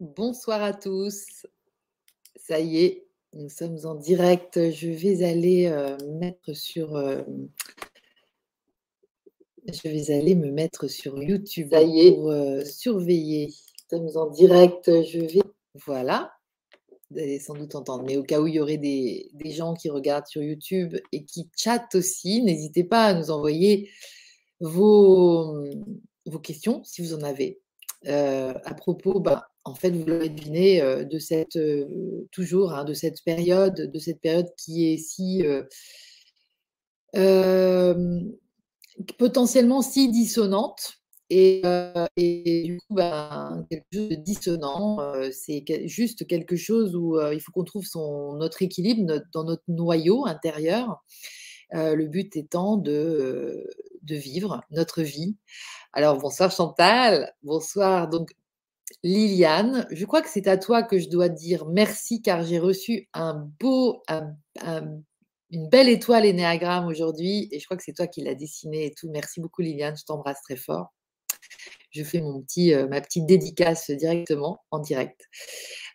Bonsoir à tous. Ça y est, nous sommes en direct. Je vais aller euh, mettre sur. euh, je vais aller me mettre sur YouTube Ça y est. pour euh, surveiller. Nous sommes en direct. Je vais. Voilà. Vous allez sans doute entendre. Mais au cas où il y aurait des, des gens qui regardent sur YouTube et qui chattent aussi, n'hésitez pas à nous envoyer vos, vos questions si vous en avez. Euh, à propos, ben, en fait, vous l'avez deviné, euh, de cette euh, toujours hein, de cette période, de cette période qui est si potentiellement si dissonante. Et, du coup, ben, quelque chose de dissonant, c'est juste quelque chose où il faut qu'on trouve son, notre équilibre dans notre noyau intérieur. Euh, le but étant de, vivre notre vie. Alors, bonsoir Chantal, bonsoir donc Liliane. Je crois que c'est à toi que je dois dire merci car j'ai reçu un beau, un- un- une belle étoile énéagramme aujourd'hui et je crois que c'est toi qui l'as dessinée et tout. Merci beaucoup Liliane, je t'embrasse très fort. Je fais mon petit, euh, ma petite dédicace directement en direct.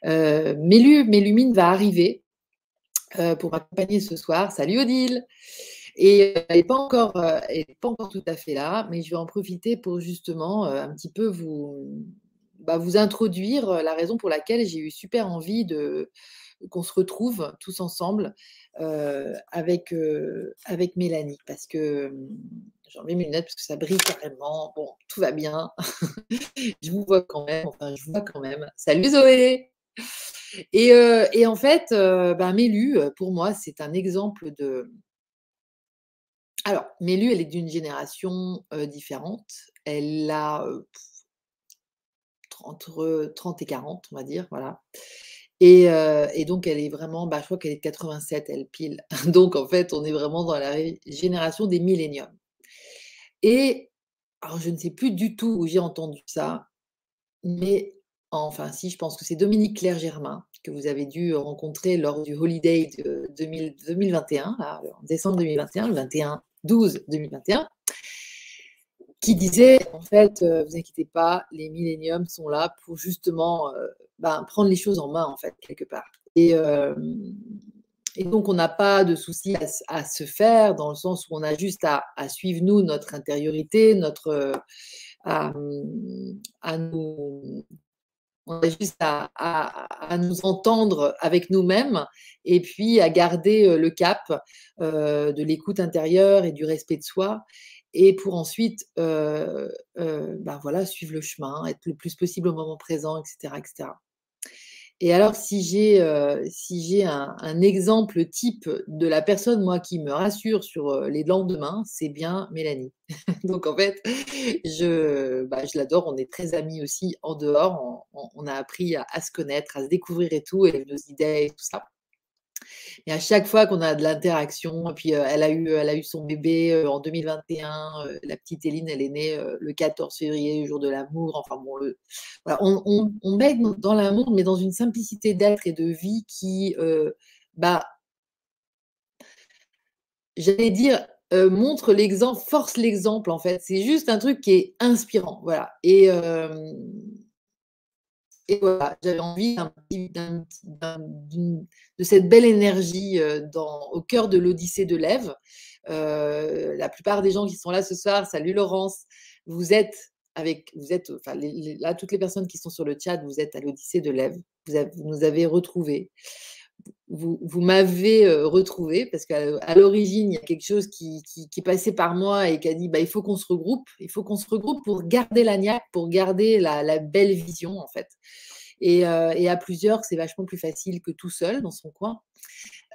Euh, Mélu, Mélumine va arriver euh, pour m'accompagner ce soir. Salut Odile. Et euh, elle n'est pas encore, euh, pas encore tout à fait là, mais je vais en profiter pour justement un petit peu vous, bah, vous introduire la raison pour laquelle j'ai eu super envie de qu'on se retrouve tous ensemble avec, avec Mélanie, parce que j'en mets mes lunettes parce que ça brille carrément. Bon, tout va bien. je vous vois quand même. Enfin, je vous vois quand même. Salut Zoé. Et, euh, et en fait, ben, Mélu, euh, pour moi, c'est un exemple de. Alors, Mélu, elle est d'une génération différente. Elle a entre 30 et 40, on va dire, voilà. Et, donc, elle est vraiment, bah, je crois qu'elle est de 87, elle pile. Donc, en fait, on est vraiment dans la génération des milléniums. Et alors, je ne sais plus du tout où j'ai entendu ça, mais enfin, si, je pense que c'est Dominique Claire-Germain que vous avez dû rencontrer lors du Holiday de 2000 2021, là, en décembre 2021, le 21 12 2021, qui disait en fait, euh, vous inquiétez pas, les milléniums sont là pour justement euh, ben, prendre les choses en main en fait quelque part. Et, euh, donc on n'a pas de souci à, se faire dans le sens où on a juste à, suivre nous notre intériorité, notre euh, à nous on a juste à, nous entendre avec nous-mêmes et puis à garder euh, le cap euh, de l'écoute intérieure et du respect de soi. Et pour ensuite, euh, euh, ben voilà, suivre le chemin, être le plus possible au moment présent, etc. etc. Et alors, si j'ai euh, si un, un exemple type de la personne, moi, qui me rassure sur euh, les lendemains, c'est bien Mélanie. Donc, en fait, je, bah, je l'adore. On est très amis aussi en dehors. On, a appris à, à se connaître, à se découvrir et tout, et nos idées et tout ça. Et à chaque fois qu'on a de l'interaction, et puis euh, elle, a eu, elle a eu son bébé euh, en 2021, euh, la petite Éline, elle est née le 14 février, jour de l'amour. Enfin bon, on, on, dans l'amour, mais dans une simplicité d'être et de vie qui, bah, j'allais dire, montre l'exemple, force l'exemple en fait. C'est juste un truc qui est inspirant, voilà. Et, et voilà, j'avais envie de cette belle énergie euh, au cœur de l'Odyssée de l'Ève. Euh, la plupart des gens qui sont là ce soir, salut Laurence, vous êtes avec, vous êtes, enfin là toutes les personnes qui sont sur le chat, vous êtes à l'Odyssée de l'Ève. Vous nous avez retrouvés. Vous, m'avez euh, retrouvé parce qu'à l'origine, il y a quelque chose qui, passé par moi et qui a dit bah, il faut qu'on se regroupe, il faut qu'on se regroupe pour garder la niaque, pour garder la, belle vision en fait. Et, euh, et à plusieurs, c'est vachement plus facile que tout seul dans son coin.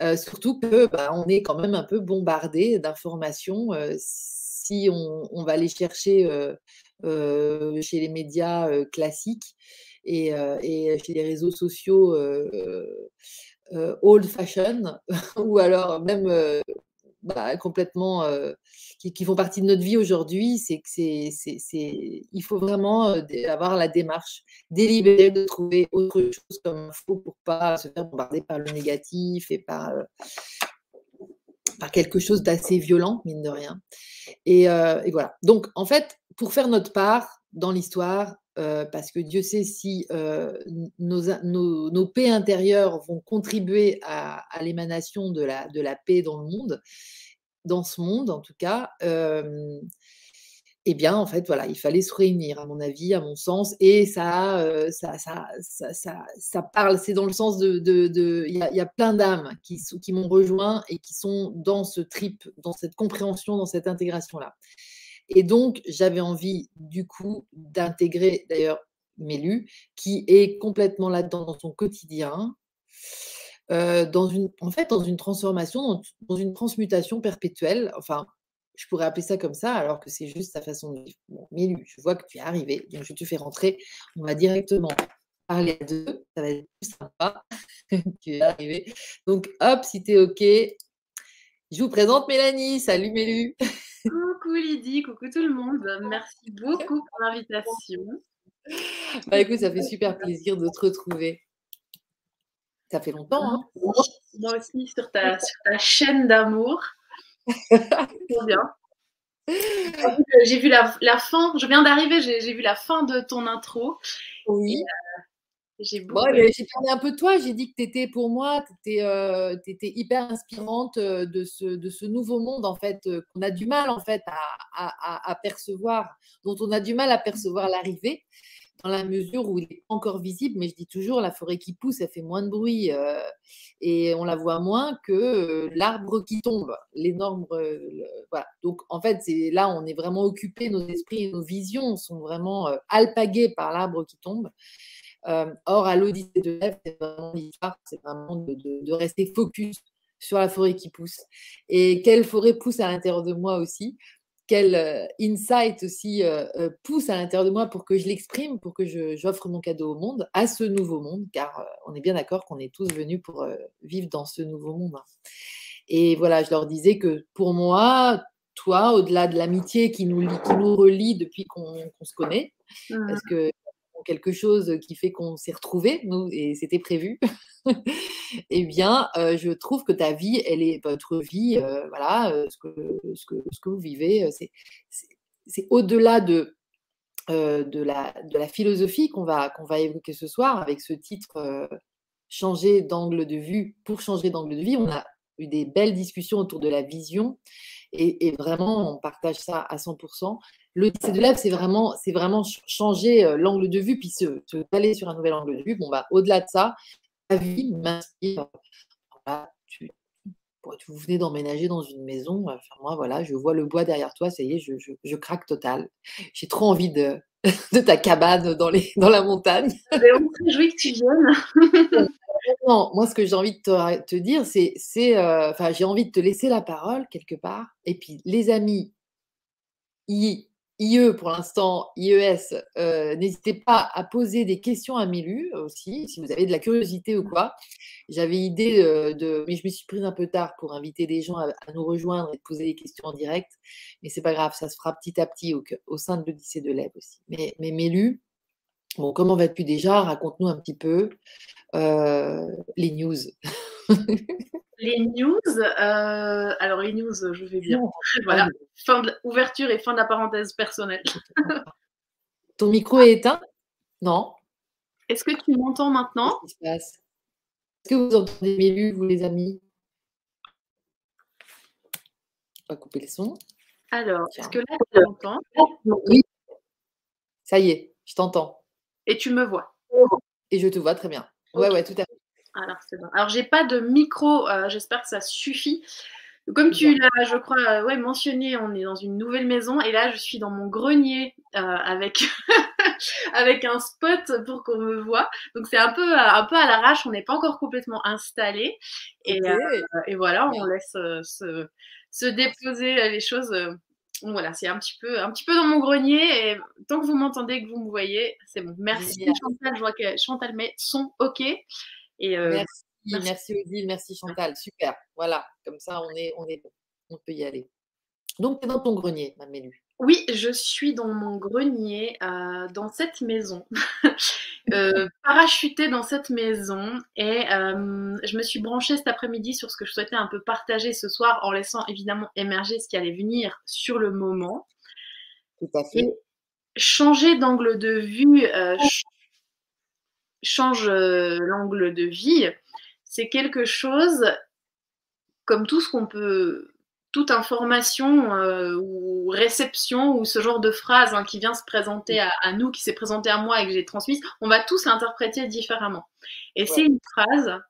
Euh, surtout que bah, est quand même un peu bombardé d'informations. si on, va les chercher chez les médias classiques et, chez les réseaux sociaux old fashion, ou alors même euh, bah, complètement euh, qui, font partie de notre vie aujourd'hui, c'est que c'est, il faut vraiment euh, avoir la démarche délibérée de trouver autre chose comme info pour pas se faire bombarder par le négatif et par, euh, quelque chose d'assez violent, mine de rien. Euh, et voilà. Donc, en fait, pour faire notre part dans l'histoire, parce que Dieu sait si nos, nos, paix intérieures vont contribuer à, l'émanation de la, de la paix dans le monde, dans ce monde en tout cas. eh bien, en fait, voilà, il fallait se réunir, à mon avis, à mon sens, et ça, ça, ça, ça, ça, parle, c'est dans le sens de, il y, a, plein d'âmes qui, qui m'ont rejoint et qui sont dans ce trip, dans cette compréhension, dans cette intégration-là. Et donc, j'avais envie, du coup, d'intégrer d'ailleurs Mélu, qui est complètement là-dedans dans son quotidien, euh, dans une, en fait, dans une transformation, dans, une transmutation perpétuelle. Enfin, je pourrais appeler ça comme ça, alors que c'est juste sa façon de vivre. Bon, Mélu, je vois que tu es arrivé, donc je te fais rentrer. On va directement parler à deux, ça va être plus sympa. tu es arrivé. Donc, hop, si tu es OK, je vous présente Mélanie. Salut Mélu. Coucou Lydie, coucou tout le monde. Merci beaucoup pour l'invitation. Bah écoute, ça fait super plaisir de te retrouver. Ça fait longtemps, hein Moi aussi, sur ta, sur ta chaîne d'amour. Bien. J'ai vu la, la, fin, je viens d'arriver, j'ai vu la fin de ton intro. Oui. J'ai parlé un peu de toi, j'ai dit que tu étais pour moi, tu étais, euh, hyper inspirante euh, de ce, de ce nouveau monde en fait, euh, qu'on a du mal en fait à, à, percevoir, dont on a du mal à percevoir l'arrivée, dans la mesure où il est encore visible, mais je dis toujours, la forêt qui pousse, elle fait moins de bruit et on la voit moins que l'arbre qui tombe, l'énorme. voilà. Donc en fait, c'est là, on est vraiment occupé, nos esprits et nos visions sont vraiment alpagués par l'arbre qui tombe. Euh, or, à l'Odyssée de l'Ève, c'est vraiment l'histoire, c'est vraiment de, rester focus sur la forêt qui pousse. Et quelle forêt pousse à l'intérieur de moi aussi quel euh, insight aussi euh, pousse à l'intérieur de moi pour que je l'exprime, pour que j'offre mon cadeau au monde, à ce nouveau monde, car on est bien d'accord qu'on est tous venus pour vivre dans ce nouveau monde. Hein. Et voilà, je leur disais que pour moi, toi, au-delà de l'amitié qui nous, qui nous relie depuis qu'on se connaît, mmh. parce que quelque chose qui fait qu'on s'est retrouvés, nous, et c'était prévu, eh bien, euh, je trouve que ta vie, elle est votre vie, euh, voilà, euh, ce, que, ce, que, ce, que, vous vivez, c'est au-delà de, de, la, de la philosophie qu'on va, qu'on va évoquer ce soir avec ce titre Changer d'angle de vue pour changer d'angle de vie. On a eu des belles discussions autour de la vision et, vraiment, on partage ça à 100%. Le c'est de l'œuvre, c'est vraiment, c'est vraiment changer euh, l'angle de vue, puis se, se caler sur un nouvel angle de vue. Bon, bah, au-delà de ça, ta vie m'inspire. tu, vous venez d'emménager dans une maison. Enfin, moi, voilà, je vois le bois derrière toi, ça y est, je, je, craque total. J'ai trop envie de, de ta cabane dans, les, dans la montagne. On me réjouis que tu viennes. Non, moi, ce que j'ai envie de te, dire, c'est, euh, enfin, j'ai envie de te laisser la parole quelque part. Et puis, les amis, IE pour l'instant, IES, euh, n'hésitez pas à poser des questions à Mélu aussi, si vous avez de la curiosité ou quoi. J'avais idée de, mais je me suis prise un peu tard pour inviter des gens à, nous rejoindre et poser des questions en direct. Mais c'est pas grave, ça se fera petit à petit au, au sein de l'Odyssée de l'Ève aussi. Mais, mais Mélu, bon, comment vas-tu déjà? Raconte-nous un petit peu. Euh, les news. Les news, euh, alors les news, je vais bien. voilà, fin de ouverture et fin de la parenthèse personnelle. Ton micro est éteint? Non. Est-ce que tu m'entends maintenant? Qu'est-ce qui se passe? Est-ce que vous entendez Mélu, vous les amis? On va couper le son. Alors, est-ce que là tu m'entends? Oui. Ça y est, je t'entends. Et tu me vois. Et je te vois très bien. Ouais, ouais, tout à fait. Alors, c'est bon. Alors, j'ai pas de micro, euh, j'espère que ça suffit. Comme tu l'as, je crois, euh, ouais, mentionné, on est dans une nouvelle maison et là, je suis dans mon grenier euh, avec, avec un spot pour qu'on me voit. Donc, c'est un peu, un peu à l'arrache, on n'est pas encore complètement installé. Et, et voilà, on laisse se, se, déposer les choses. voilà, c'est un petit peu, un petit peu dans mon grenier. Et tant que vous m'entendez, que vous me voyez, c'est bon. Merci Chantal. Je vois que Chantal met son OK. Euh, merci, merci Odile, merci Chantal, super. Voilà, comme ça on est, on est, on peut y aller. Donc tu es dans ton grenier, ma Mélu. Oui, je suis dans mon grenier, euh, dans cette maison, euh, parachutée dans cette maison, et je me suis branchée cet après-midi sur ce que je souhaitais un peu partager ce soir, en laissant évidemment émerger ce qui allait venir sur le moment. Tout à fait changer d'angle de vue change l'angle de vie, c'est quelque chose comme tout ce qu'on peut toute information euh, ou réception ou ce genre de phrase hein, qui vient se présenter à, nous, qui s'est présenté à moi et que j'ai transmise, on va tous l'interpréter différemment. Et c'est une phrase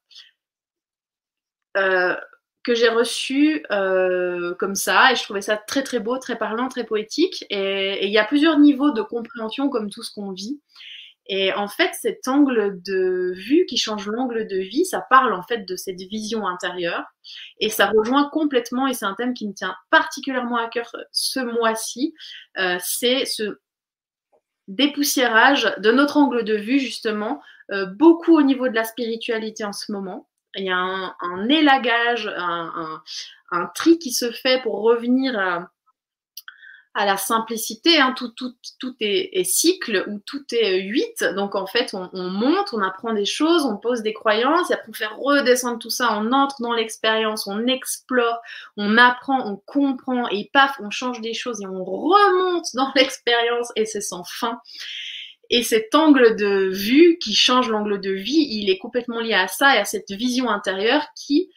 euh, que j'ai reçue euh, comme ça et je trouvais ça très très beau, très parlant, très poétique. Et il y a plusieurs niveaux de compréhension comme tout ce qu'on vit. Et en fait, cet angle de vue qui change l'angle de vie, ça parle en fait de cette vision intérieure. Et ça rejoint complètement, et c'est un thème qui me tient particulièrement à cœur ce mois-ci, euh, c'est ce dépoussiérage de notre angle de vue, justement, euh, beaucoup au niveau de la spiritualité en ce moment. Il y a un, élagage, un, tri qui se fait pour revenir à, à la simplicité. Hein. Tout, tout, tout est, cycle ou tout est huit. Donc en fait, on, monte, on apprend des choses, on pose des croyances, et après on fait redescendre tout ça, on entre dans l'expérience, on explore, on apprend, on comprend, et paf, on change des choses et on remonte dans l'expérience et c'est sans fin. Et cet angle de vue qui change l'angle de vie, il est complètement lié à ça et à cette vision intérieure qui,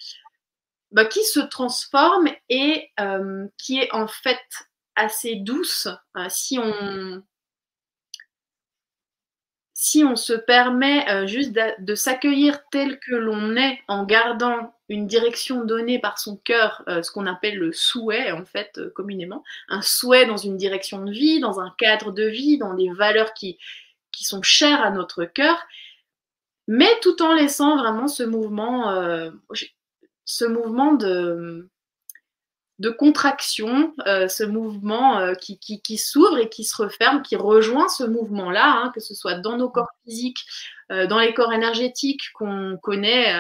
bah, qui se transforme et euh, qui est en fait assez douce euh, si on si on se permet euh, juste de, s'accueillir tel que l'on est en gardant une direction donnée par son cœur, euh, ce qu'on appelle le souhait en fait communément, un souhait dans une direction de vie, dans un cadre de vie, dans des valeurs qui, qui sont chères à notre cœur, mais tout en laissant vraiment ce mouvement, ce mouvement de, de contraction, euh, ce mouvement euh, qui, s'ouvre et qui se referme, qui rejoint ce mouvement-là, hein, que ce soit dans nos corps physiques, euh, dans les corps énergétiques qu'on connaît.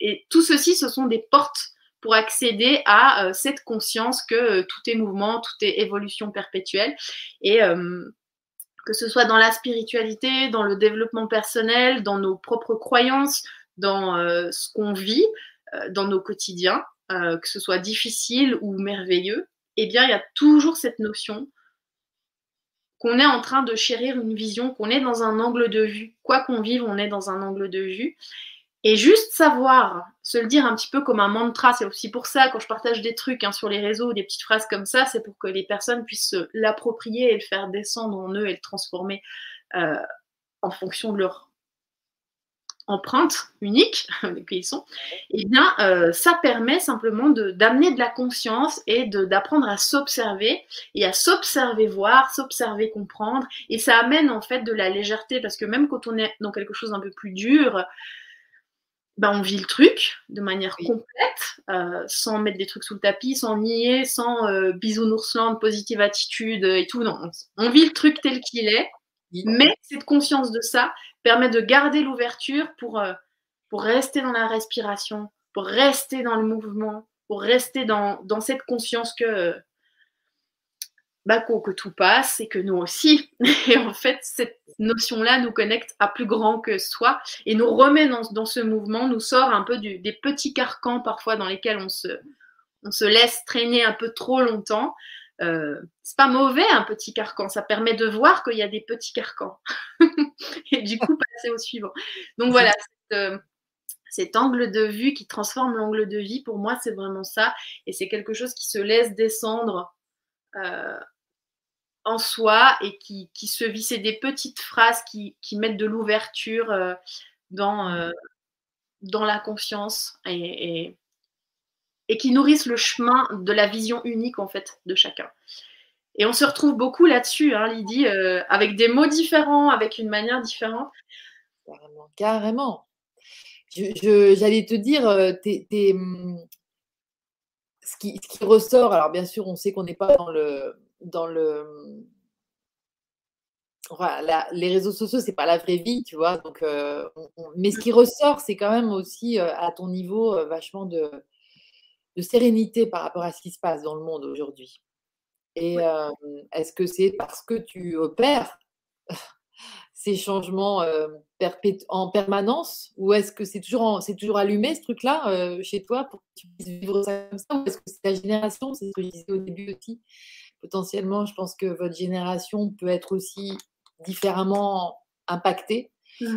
Et, tout ceci, ce sont des portes pour accéder à cette conscience que tout est mouvement, tout est évolution perpétuelle. Et que ce soit dans la spiritualité, dans le développement personnel, dans nos propres croyances, dans ce qu'on vit, dans nos quotidiens, euh, que ce soit difficile ou merveilleux, eh bien, il y a toujours cette notion qu'on est en train de chérir une vision, qu'on est dans un angle de vue. Quoi qu'on vive, on est dans un angle de vue. Et juste savoir, se le dire un petit peu comme un mantra, c'est aussi pour ça, quand je partage des trucs hein, sur les réseaux, des petites phrases comme ça, c'est pour que les personnes puissent l'approprier et le faire descendre en eux et le transformer euh, en fonction de leur empreinte unique qui sont, eh bien, euh, ça permet simplement d'amener de, la conscience et d'apprendre à s'observer et à s'observer voir, s'observer comprendre. Et ça amène en fait de la légèreté parce que même quand on est dans quelque chose d'un peu plus dur, ben, on vit le truc de manière complète, euh, sans mettre des trucs sous le tapis, sans nier, sans euh, bisounoursland, positive attitude et tout. Non, on vit le truc tel qu'il est. Mais cette conscience de ça, permet de garder l'ouverture pour, euh, pour rester dans la respiration, pour rester dans le mouvement, pour rester dans, dans cette conscience que, bah, que, tout passe et que nous aussi. Et en fait, cette notion-là nous connecte à plus grand que soi et nous remet dans, ce mouvement, nous sort un peu du, des petits carcans parfois dans lesquels on se laisse traîner un peu trop longtemps. Euh, c'est pas mauvais un petit carcan, ça permet de voir qu'il y a des petits carcans et du coup passer au suivant. Donc voilà, euh, cet angle de vue qui transforme l'angle de vie, pour moi c'est vraiment ça et c'est quelque chose qui se laisse descendre euh, en soi et qui, se vit. C'est des petites phrases qui, mettent de l'ouverture dans, dans la conscience et et qui nourrissent le chemin de la vision unique en fait de chacun. Et on se retrouve beaucoup là-dessus, hein, Lydie, euh, avec des mots différents, avec une manière différente. Carrément, carrément. J'allais te dire, euh, ce, qui, ressort, alors bien sûr, on sait qu'on n'est pas dans le, dans le, les réseaux sociaux, c'est pas la vraie vie, tu vois. Donc, euh, mais ce qui ressort, c'est quand même aussi à ton niveau vachement de, de sérénité par rapport à ce qui se passe dans le monde aujourd'hui. Et est-ce que c'est parce que tu opères ces changements en permanence ou est-ce que c'est toujours, c'est toujours allumé ce truc-là chez toi pour que tu puisses vivre ça comme ça ou est-ce que c'est ta génération, c'est ce que je disais au début aussi, potentiellement, je pense que votre génération peut être aussi différemment impactée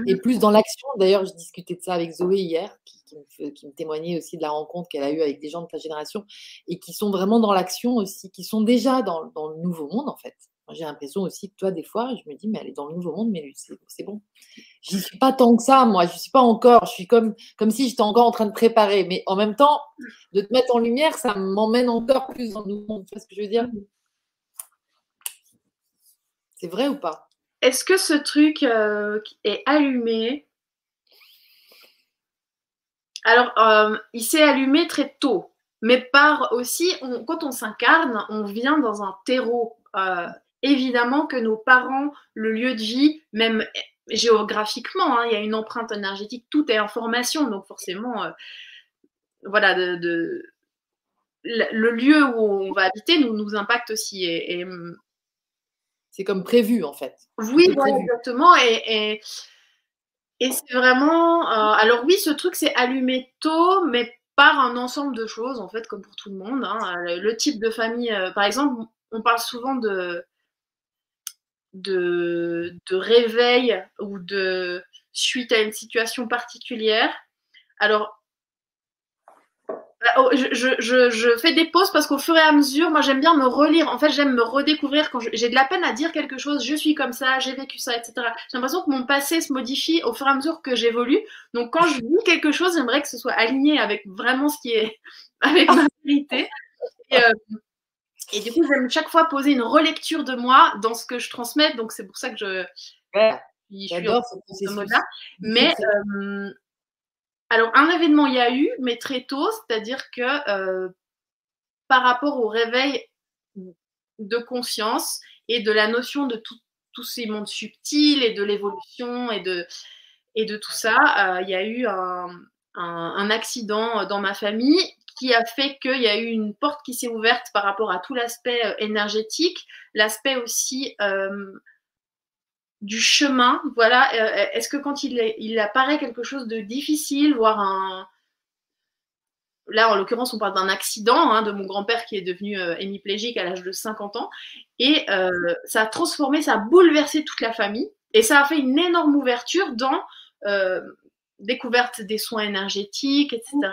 Et plus dans l'action. D'ailleurs, je discutais de ça avec Zoé hier, qui, qui me, fait- qui me témoignait aussi de la rencontre qu'elle a eue avec des gens de ta génération et qui sont vraiment dans l'action aussi, qui sont déjà dans, dans le nouveau monde en fait. J'ai l'impression aussi que toi, des fois, je me dis, mais elle est dans le nouveau monde, mais c'est bon. Je n'y suis pas tant que ça, moi, je ne suis pas encore. Je suis comme, comme si j'étais encore en train de préparer. Mais en même temps, de te mettre en lumière, ça m'emmène encore plus dans le nouveau monde. Tu vois ce que je veux dire? C'est vrai ou pas? Est-ce que ce truc euh, est allumé? Alors, euh, il s'est allumé très tôt, mais par aussi, quand on s'incarne, on vient dans un terreau. Euh, évidemment que nos parents, le lieu de vie, même géographiquement, hein, il y a une empreinte énergétique, tout est information, donc forcément, voilà, le lieu où on va habiter nous, impacte aussi. C'est comme prévu, en fait. oui, C'est exactement. Et, et, et c'est vraiment. euh, alors, oui, ce truc s'est allumé tôt, mais par un ensemble de choses, en fait, comme pour tout le monde. hein. Le, le type de famille, euh, par exemple, on parle souvent de, de, de réveil ou de suite à une situation particulière. Alors, je, je, je, je fais des pauses parce qu'au fur et à mesure, moi j'aime bien me relire. En fait, j'aime me redécouvrir quand j'ai de la peine à dire quelque chose. Je suis comme ça, j'ai vécu ça, etc. J'ai l'impression que mon passé se modifie au fur et à mesure que j'évolue. Donc, quand je dis quelque chose, j'aimerais que ce soit aligné avec vraiment ce qui est avec ma vérité. Et, euh, et du coup, j'aime chaque fois poser une relecture de moi dans ce que je transmets. Donc, c'est pour ça que je, Ouais, je suis ce processus. mode-là. Mais euh, alors, un événement, il y a eu, mais très tôt, c'est-à-dire que euh, par rapport au réveil de conscience et de la notion de tous ces mondes subtils et de l'évolution et de, tout ça, euh, il y a eu un, accident dans ma famille qui a fait qu'il y a eu une porte qui s'est ouverte par rapport à tout l'aspect euh, énergétique, l'aspect aussi du chemin. Voilà, Euh, est-ce que quand il, est- il apparaît quelque chose de difficile, voire un. Là, en l'occurrence, on parle d'un accident hein, de mon grand-père qui est devenu euh, hémiplégique à l'âge de 50 ans. Et euh, ça a transformé, ça a bouleversé toute la famille. Et ça a fait une énorme ouverture dans découverte des soins énergétiques, etc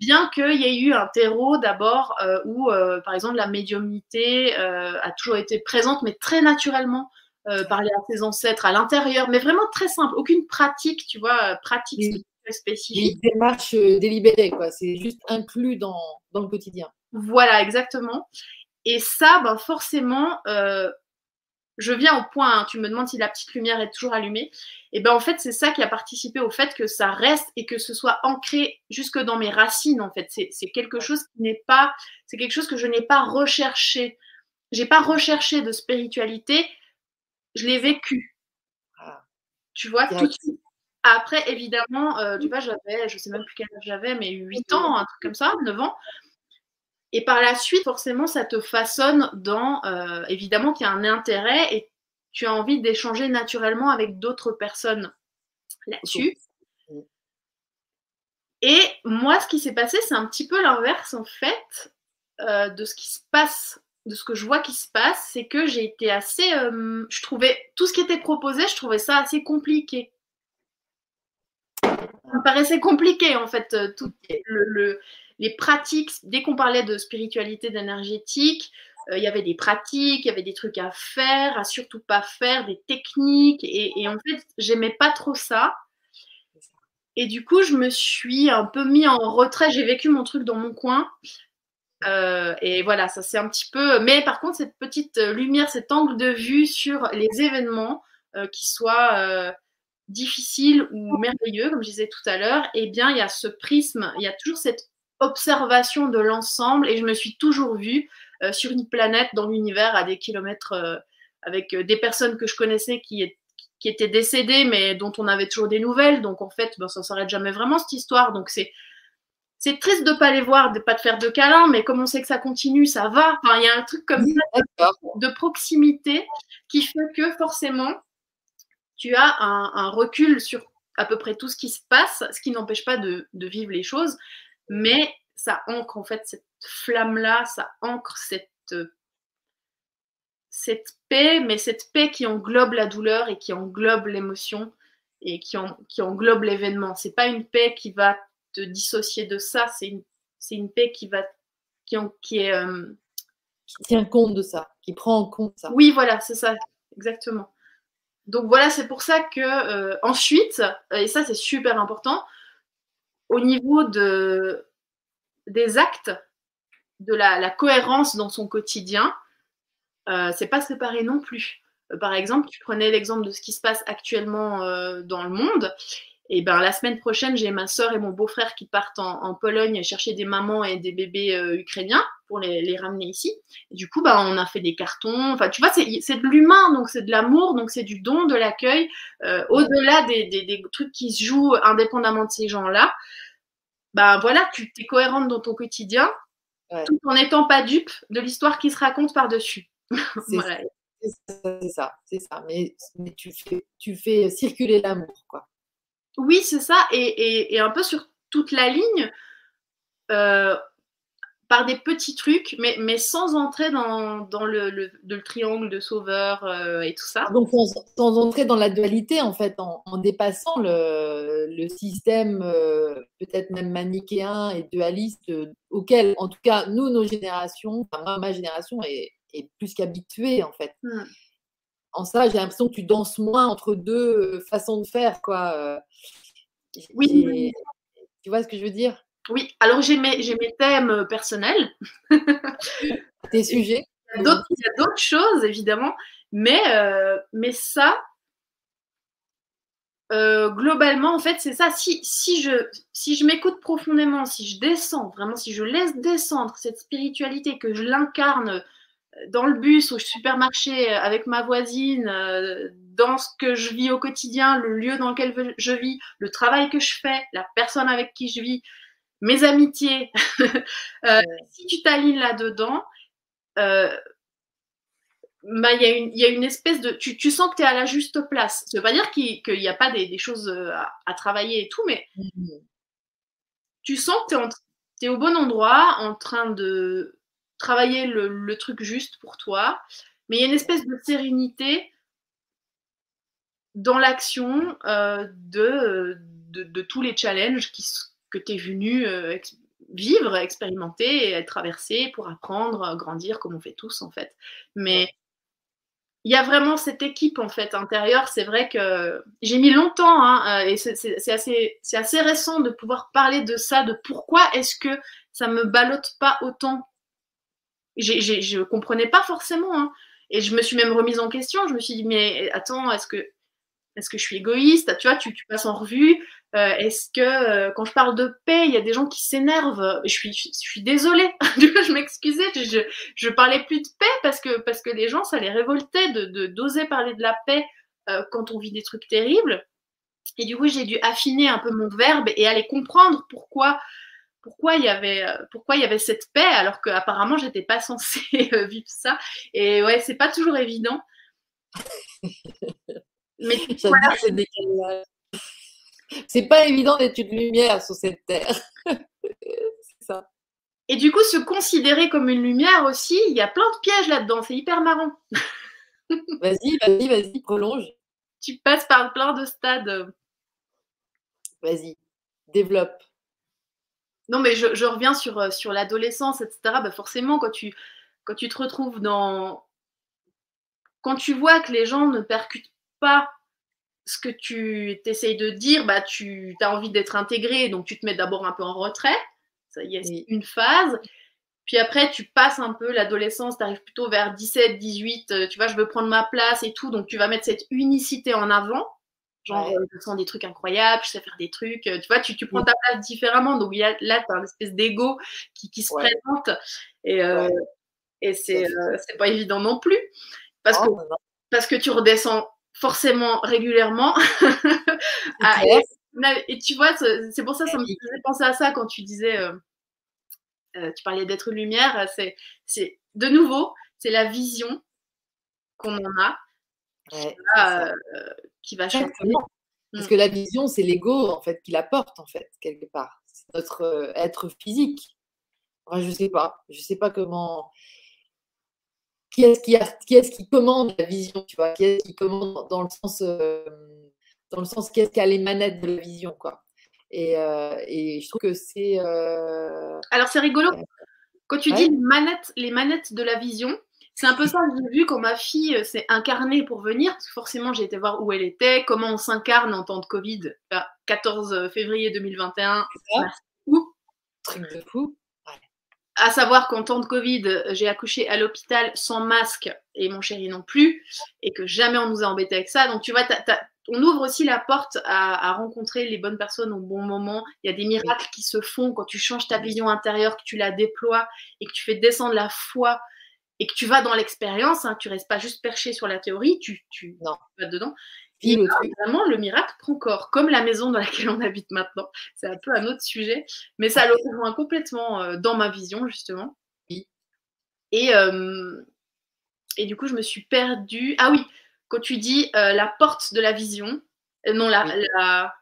bien qu'il y ait eu un terreau d'abord euh, où, euh, par exemple, la médiumnité euh, a toujours été présente, mais très naturellement, euh, parler à ses ancêtres à l'intérieur, mais vraiment très simple, aucune pratique, tu vois, euh, pratique spécifique. Une démarche euh, délibérée, quoi. C'est juste inclus dans, dans le quotidien. Voilà, exactement. Et ça, ben, forcément, euh, je viens au point, hein, tu me demandes si la petite lumière est toujours allumée. Et ben en fait, c'est ça qui a participé au fait que ça reste et que ce soit ancré jusque dans mes racines. En fait, c'est c'est quelque chose qui n'est pas, c'est quelque chose que je n'ai pas recherché. J'ai pas recherché de spiritualité, je l'ai vécu. Ah. Tu vois, tout de suite. Après, évidemment, euh, tu vois, j'avais, je sais même plus quel âge j'avais, mais 8 ans, un truc comme ça, 9 ans. Et par la suite, forcément, ça te façonne dans, euh, évidemment, qu'il y a un intérêt et tu as envie d'échanger naturellement avec d'autres personnes là-dessus. Et moi, ce qui s'est passé, c'est un petit peu l'inverse, en fait, euh, de ce qui se passe, de ce que je vois qui se passe, c'est que j'ai été assez, euh, je trouvais, tout ce qui était proposé, je trouvais ça assez compliqué. Ça me paraissait compliqué, en fait, euh, les pratiques, dès qu'on parlait de spiritualité, d'énergétique, euh, il y avait des pratiques, il y avait des trucs à faire, à surtout pas faire, des techniques, et, et en fait, j'aimais pas trop ça. Et du coup, je me suis un peu mis en retrait, j'ai vécu mon truc dans mon coin. Euh, et voilà, ça c'est un petit peu. Mais par contre, cette petite euh, lumière, cet angle de vue sur les événements, euh, qui soient euh, difficiles ou merveilleux, comme je disais tout à l'heure, eh bien, il y a ce prisme, il y a toujours cette observation de l'ensemble. Et je me suis toujours vue sur une planète dans l'univers à des kilomètres avec des personnes que je connaissais qui, étaient décédées, mais dont on avait toujours des nouvelles. Donc en fait, ben, ça s'arrête jamais vraiment cette histoire. Donc c'est c'est triste de pas les voir, de pas te faire de câlins, mais comme on sait que ça continue, ça va. Enfin, il y a un truc comme ça de proximité qui fait que forcément, tu as un, un recul sur à peu près tout ce qui se passe, ce qui n'empêche pas de, de vivre les choses, mais ça ancre en fait cette flamme-là, ça ancre cette, euh, cette paix, mais cette paix qui englobe la douleur et qui englobe l'émotion et qui, qui englobe l'événement. C'est pas une paix qui va te dissocier de ça, c'est une, une paix qui va qui, qui est euh, qui tient compte de ça, qui prend en compte ça. Oui, voilà, c'est ça, exactement. Donc voilà, c'est pour ça que euh, ensuite, et ça c'est super important, au niveau de, des actes, de la, cohérence dans son quotidien, euh, c'est pas séparé non plus. Euh, par exemple, tu prenais l'exemple de ce qui se passe actuellement euh, dans le monde. Et ben la semaine prochaine, j'ai ma soeur et mon beau-frère qui partent en, Pologne chercher des mamans et des bébés euh, ukrainiens pour les, ramener ici. Et du coup, ben, on a fait des cartons. Enfin, tu vois, c'est de l'humain, donc c'est de l'amour, donc c'est du don, de l'accueil. Au-delà des, des, trucs qui se jouent indépendamment de ces gens-là, ben voilà, tu es cohérente dans ton quotidien, tout en n'étant pas dupe de l'histoire qui se raconte par-dessus. voilà. C'est ça, c'est ça. Mais, tu, fais, tu fais circuler l'amour, quoi. Oui, c'est ça. Et, un peu sur toute la ligne, euh, par des petits trucs, mais, mais sans entrer dans, le, le, triangle de sauveur euh, et tout ça. Donc, sans, entrer dans la dualité, en fait, en, dépassant le, système euh, peut-être même manichéen et dualiste auquel, en tout cas, nous, nos générations, enfin, ma génération est est plus qu'habitué en fait. Mmh. En ça, j'ai l'impression que tu danses moins entre deux euh, façons de faire, quoi. Euh. Oui. Tu vois ce que je veux dire? Oui. Alors j'ai mes, mes thèmes euh, personnels. Tes sujets. Il y a d'autres choses évidemment, mais mais ça, globalement, en fait, c'est ça. Si, si je, si je m'écoute profondément, si je descends, vraiment, si je laisse descendre cette spiritualité, que je l'incarne dans le bus, au supermarché, euh, avec ma voisine, euh, dans ce que je vis au quotidien, le lieu dans lequel je vis, le travail que je fais, la personne avec qui je vis, mes amitiés, euh, si tu t'alignes là-dedans, bah, il y, y, a une espèce de. Tu, tu sens que tu es à la juste place. Ça veut pas dire qu'il n'y a pas des, des choses à, à, travailler et tout, mais mmh. tu sens que tu es, es, au bon endroit, en train de travailler le, truc juste pour toi, mais il y a une espèce de sérénité dans l'action euh, de, tous les challenges que tu es venu euh, vivre, expérimenter et traverser pour apprendre, grandir comme on fait tous en fait. Mais il y a vraiment cette équipe en fait intérieure. C'est vrai que j'ai mis longtemps hein, euh, et c'est assez, assez récent de pouvoir parler de ça, de pourquoi est-ce que ça me ballotte pas autant je ne comprenais pas forcément. Hein. Et je me suis même remise en question. Je me suis dit, mais attends, est-ce que, est que je suis égoïste? Tu vois, tu, passes en revue. Euh, est-ce que euh, quand je parle de paix, il y a des gens qui s'énervent? Je suis, je suis désolée. je m'excusais. Je, je parlais plus de paix parce que, parce que les gens, ça les révoltait de d'oser parler de la paix euh, quand on vit des trucs terribles. Et du coup, j'ai dû affiner un peu mon verbe et aller comprendre pourquoi pourquoi il y avait euh, pourquoi il y avait cette paix alors qu'apparemment j'étais pas censée euh, vivre ça. Et ouais c'est pas toujours évident. Mais voilà. c'est pas évident d'être une lumière sur cette terre. C'est ça. Et du coup se considérer comme une lumière aussi il y a plein de pièges là-dedans c'est hyper marrant. Vas-y vas-y vas-y prolonge. Tu passes par plein de stades. Vas-y développe non, mais je, reviens sur, euh, sur l'adolescence, etc. Bah forcément, quand tu, quand tu te retrouves dans. Quand tu vois que les gens ne percutent pas ce que tu t'essayes de dire, bah, tu as envie d'être intégré, donc tu te mets d'abord un peu en retrait. Ça y est, une phase. Puis après, tu passes un peu l'adolescence, tu arrives plutôt vers 17, 18, euh, tu vois, je veux prendre ma place et tout, donc tu vas mettre cette unicité en avant. Genre, je sens des trucs incroyables, je sais faire des trucs. Euh, tu vois, tu, tu prends ta place différemment. Donc, y a, là, tu as une espèce d'ego qui, qui, se présente. Et, euh, et c'est euh, pas évident non plus. Parce, que, parce que tu redescends forcément régulièrement. Ah, et, tu vois, c'est pour ça que ça me faisait penser à ça quand tu disais, tu parlais d'être lumière. C'est de nouveau, c'est la vision qu'on en a euh, qui va changer. Parce mmh. que la vision, c'est l'ego en fait qui la porte en fait quelque part. C'est notre euh, être physique. Enfin, je sais pas, je sais pas comment. qui est-ce qui, qui, est qui commande la vision, tu vois? Qui est-ce qui commande dans le sens, euh, dans le sens qui est-ce qui a les manettes de la vision, quoi? Et, et, je trouve que c'est. Alors c'est rigolo. Quand tu dis les manettes, les manettes de la vision, c'est un peu ça que j'ai vu quand ma fille s'est incarnée pour venir, parce que forcément j'ai été voir où elle était, comment on s'incarne en temps de Covid. 14 février 2021. Truc de fou. À savoir qu'en temps de Covid, j'ai accouché à l'hôpital sans masque et mon chéri non plus, et que jamais on nous a embêté avec ça. Donc tu vois, on ouvre aussi la porte à, rencontrer les bonnes personnes au bon moment. Il y a des miracles qui se font quand tu changes ta vision intérieure, que tu la déploies et que tu fais descendre la foi et que tu vas dans l'expérience. Hein, tu restes pas juste perché sur la théorie, tu, tu vas dedans. Et vraiment, le miracle prend corps, comme la maison dans laquelle on habite maintenant. C'est un peu un autre sujet, mais ça le rejoint complètement euh, dans ma vision, justement. Et, euh, et du coup, je me suis perdue. Ah oui, quand tu dis euh, la porte de la vision, non, la. la...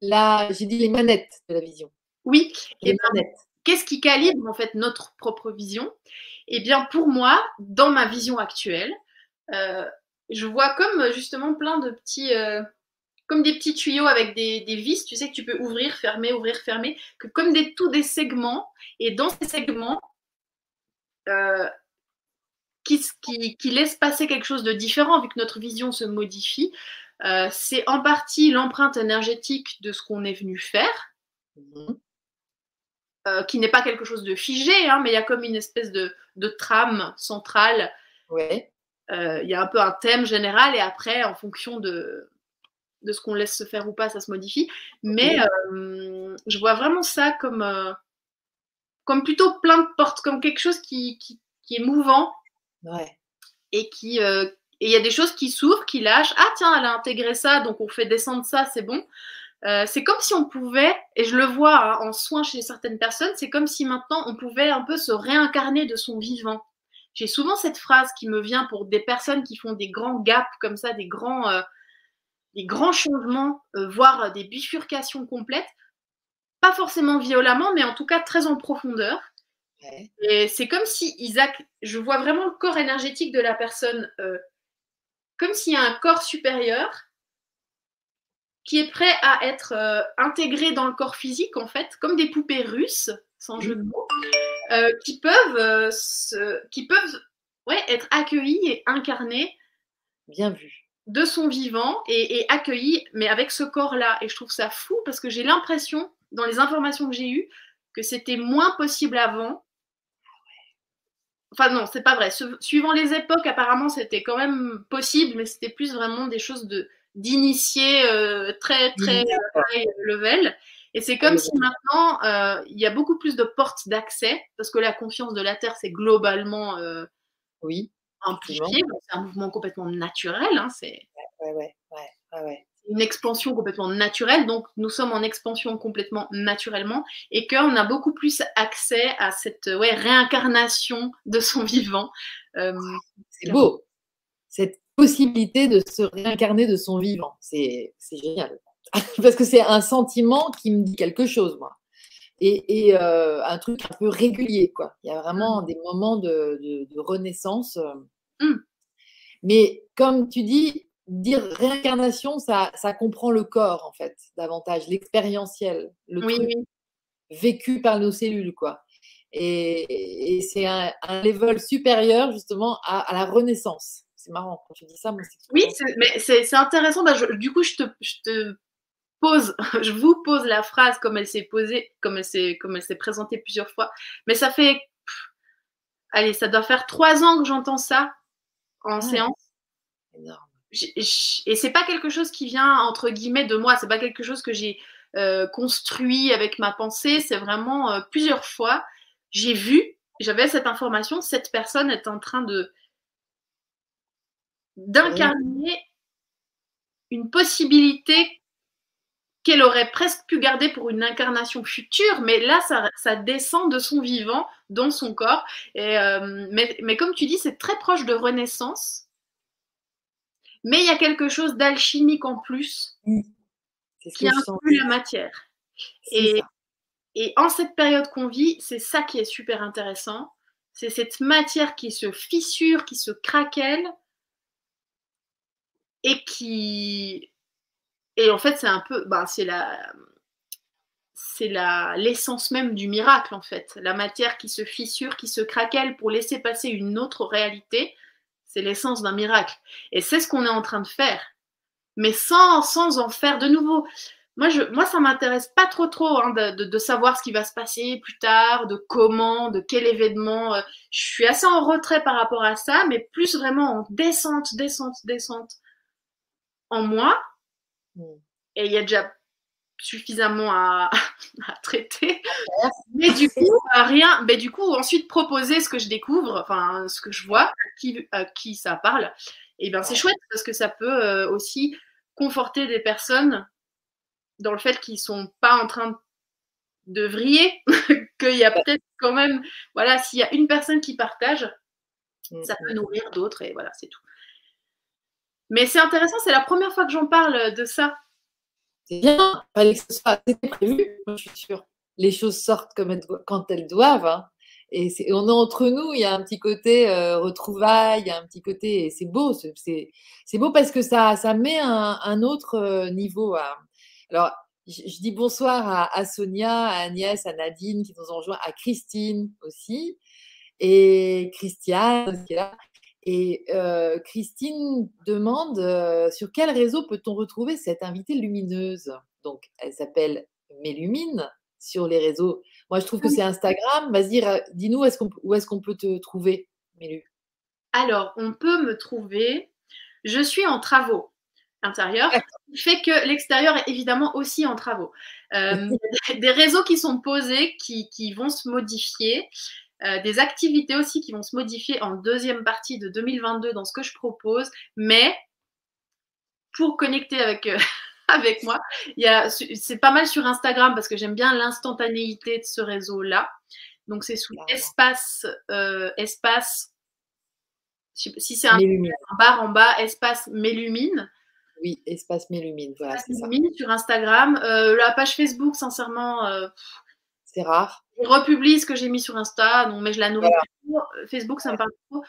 la J'ai dit les manettes de la vision. Oui, les manettes. Qu'est-ce qui calibre en fait notre propre vision? Eh bien, pour moi, dans ma vision actuelle, je vois comme euh, justement plein de petits, euh, comme des petits tuyaux avec des, vis, tu sais que tu peux ouvrir, fermer, ouvrir, fermer, que comme des tous des segments. Et dans ces segments, euh, qui, qui, laissent passer quelque chose de différent vu que notre vision se modifie. c'est en partie l'empreinte énergétique de ce qu'on est venu faire, mhm. qui n'est pas quelque chose de figé, hein, mais il y a comme une espèce de, de trame centrale. Euh, il y a un peu un thème général et après, en fonction de, de ce qu'on laisse se faire ou pas, ça se modifie. Mais euh, je vois vraiment ça comme, euh, comme plutôt plein de portes, comme quelque chose qui, qui, est mouvant. Et qui. et il y a des choses qui s'ouvrent, qui lâchent. Ah tiens, elle a intégré ça, donc on fait descendre ça, c'est bon. C'est comme si on pouvait, et je le vois hein, en soins chez certaines personnes, c'est comme si maintenant on pouvait un peu se réincarner de son vivant. J'ai souvent cette phrase qui me vient pour des personnes qui font des grands gaps comme ça, des grands, euh, des grands changements, euh, voire des bifurcations complètes. Pas forcément violemment, mais en tout cas très en profondeur. Et c'est comme si Isaac, je vois vraiment le corps énergétique de la personne, euh, comme s'il y a un corps supérieur qui est prêt à être intégré dans le corps physique, en fait, comme des poupées russes, sans jeu de mots. Euh, qui peuvent, euh, qui peuvent ouais, être accueillis et incarnés. Bien vu. De son vivant et, accueillis, mais avec ce corps-là. Et je trouve ça fou parce que j'ai l'impression, dans les informations que j'ai eues, que c'était moins possible avant. Enfin non, c'est pas vrai. Suivant les époques, apparemment, c'était quand même possible, mais c'était plus vraiment des choses de d'initiés euh, très très high level. Et c'est comme si maintenant, euh, il y a beaucoup plus de portes d'accès, parce que la confiance de la Terre, c'est globalement euh, oui, amplifié. C'est un mouvement complètement naturel. Hein, c'est ouais, ouais, ouais, une expansion complètement naturelle. Donc, nous sommes en expansion complètement naturellement et qu'on a beaucoup plus accès à cette ouais, réincarnation de son vivant. Euh, c'est beau. Cette possibilité de se réincarner de son vivant. C'est génial. parce que c'est un sentiment qui me dit quelque chose, moi. Et, euh, un truc un peu régulier, quoi. Il y a vraiment mmh. des moments de, renaissance. Euh. Mmh. Mais comme tu dis, dire réincarnation, ça, ça comprend le corps, en fait, davantage, l'expérientiel, le truc vécu par nos cellules, quoi. Et, c'est un, level supérieur, justement, à, la renaissance. C'est marrant quand tu dis ça. Moi, oui, mais c'est intéressant. Bah, du coup, je te, je te pose, je vous pose la phrase comme elle s'est posée, comme elle s'est, comme elle s'est présentée plusieurs fois. Mais ça fait, allez, ça doit faire trois ans que j'entends ça en ah, séance. Énorme. Et c'est pas quelque chose qui vient entre guillemets de moi. C'est pas quelque chose que j'ai euh, construit avec ma pensée. C'est vraiment euh, plusieurs fois. J'ai vu, j'avais cette information. Cette personne est en train de d'incarner une possibilité qu'elle aurait presque pu garder pour une incarnation future, mais là, ça, descend de son vivant dans son corps. Et, euh, mais, comme tu dis, c'est très proche de Renaissance. Mais il y a quelque chose d'alchimique en plus qui inclut la matière. Et, et, en cette période qu'on vit, c'est ça qui est super intéressant. C'est cette matière qui se fissure, qui se craquelle et qui. Et en fait, c'est un peu. Ben, c'est la. C'est la, l'essence même du miracle, en fait. La matière qui se fissure, qui se craquelle pour laisser passer une autre réalité, c'est l'essence d'un miracle. Et c'est ce qu'on est en train de faire. Mais sans, sans en faire de nouveau moi, je, moi ça m'intéresse pas trop trop hein, de, de, savoir ce qui va se passer plus tard, de comment, de quel événement. Euh, je suis assez en retrait par rapport à ça, mais plus vraiment en descente, descente, descente en moi. Mm. Et il y a déjà suffisamment à, à traiter. Mais du coup, rien. Mais du coup, ensuite proposer ce que je découvre, enfin ce que je vois, à qui, à qui ça parle. Et bien c'est chouette parce que ça peut euh, aussi conforter des personnes dans le fait qu'ils sont pas en train de vriller, qu'il y a peut-être quand même, voilà, s'il y a une personne qui partage, mm, ça peut mm. nourrir d'autres et voilà, c'est tout. Mais c'est intéressant, c'est la première fois que j'en parle de ça. C'est bien, fallait que ce soit prévu, je suis sûre. Les choses sortent quand elles doivent. Hein. Et on est entre nous, il y a un petit côté euh, retrouvailles, il y a un petit côté, c'est beau, c'est beau parce que ça, ça met un, autre euh, niveau à, alors, je, dis bonsoir à, Sonia, à Agnès, à Nadine qui nous ont rejoint, à Christine aussi, et Christiane qui est là. Et euh, Christine demande euh, sur quel réseau peut-on retrouver cette invitée lumineuse? Donc, elle s'appelle Mélumine sur les réseaux. Moi, je trouve que c'est Instagram. Vas-y, dis-nous où est-ce qu'on peut te trouver, Mélu? Alors, on peut me trouver. Je suis en travaux intérieur, qui fait que l'extérieur est évidemment aussi en travaux. Euh, des réseaux qui sont posés, qui, qui vont se modifier, euh, des activités aussi qui vont se modifier en deuxième partie de 2022 dans ce que je propose, mais pour connecter avec, euh, avec moi, c'est pas mal sur Instagram parce que j'aime bien l'instantanéité de ce réseau-là. Donc c'est sous espace, espace, si c'est un, un bar en bas, espace Mélumine. Oui, Espace Mélumine. Voilà, Espace Mélumine sur Instagram. Euh, la page Facebook, sincèrement, euh, c'est rare. Je republie ce que j'ai mis sur Insta, non, mais je la nourris Facebook, ça me parle trop.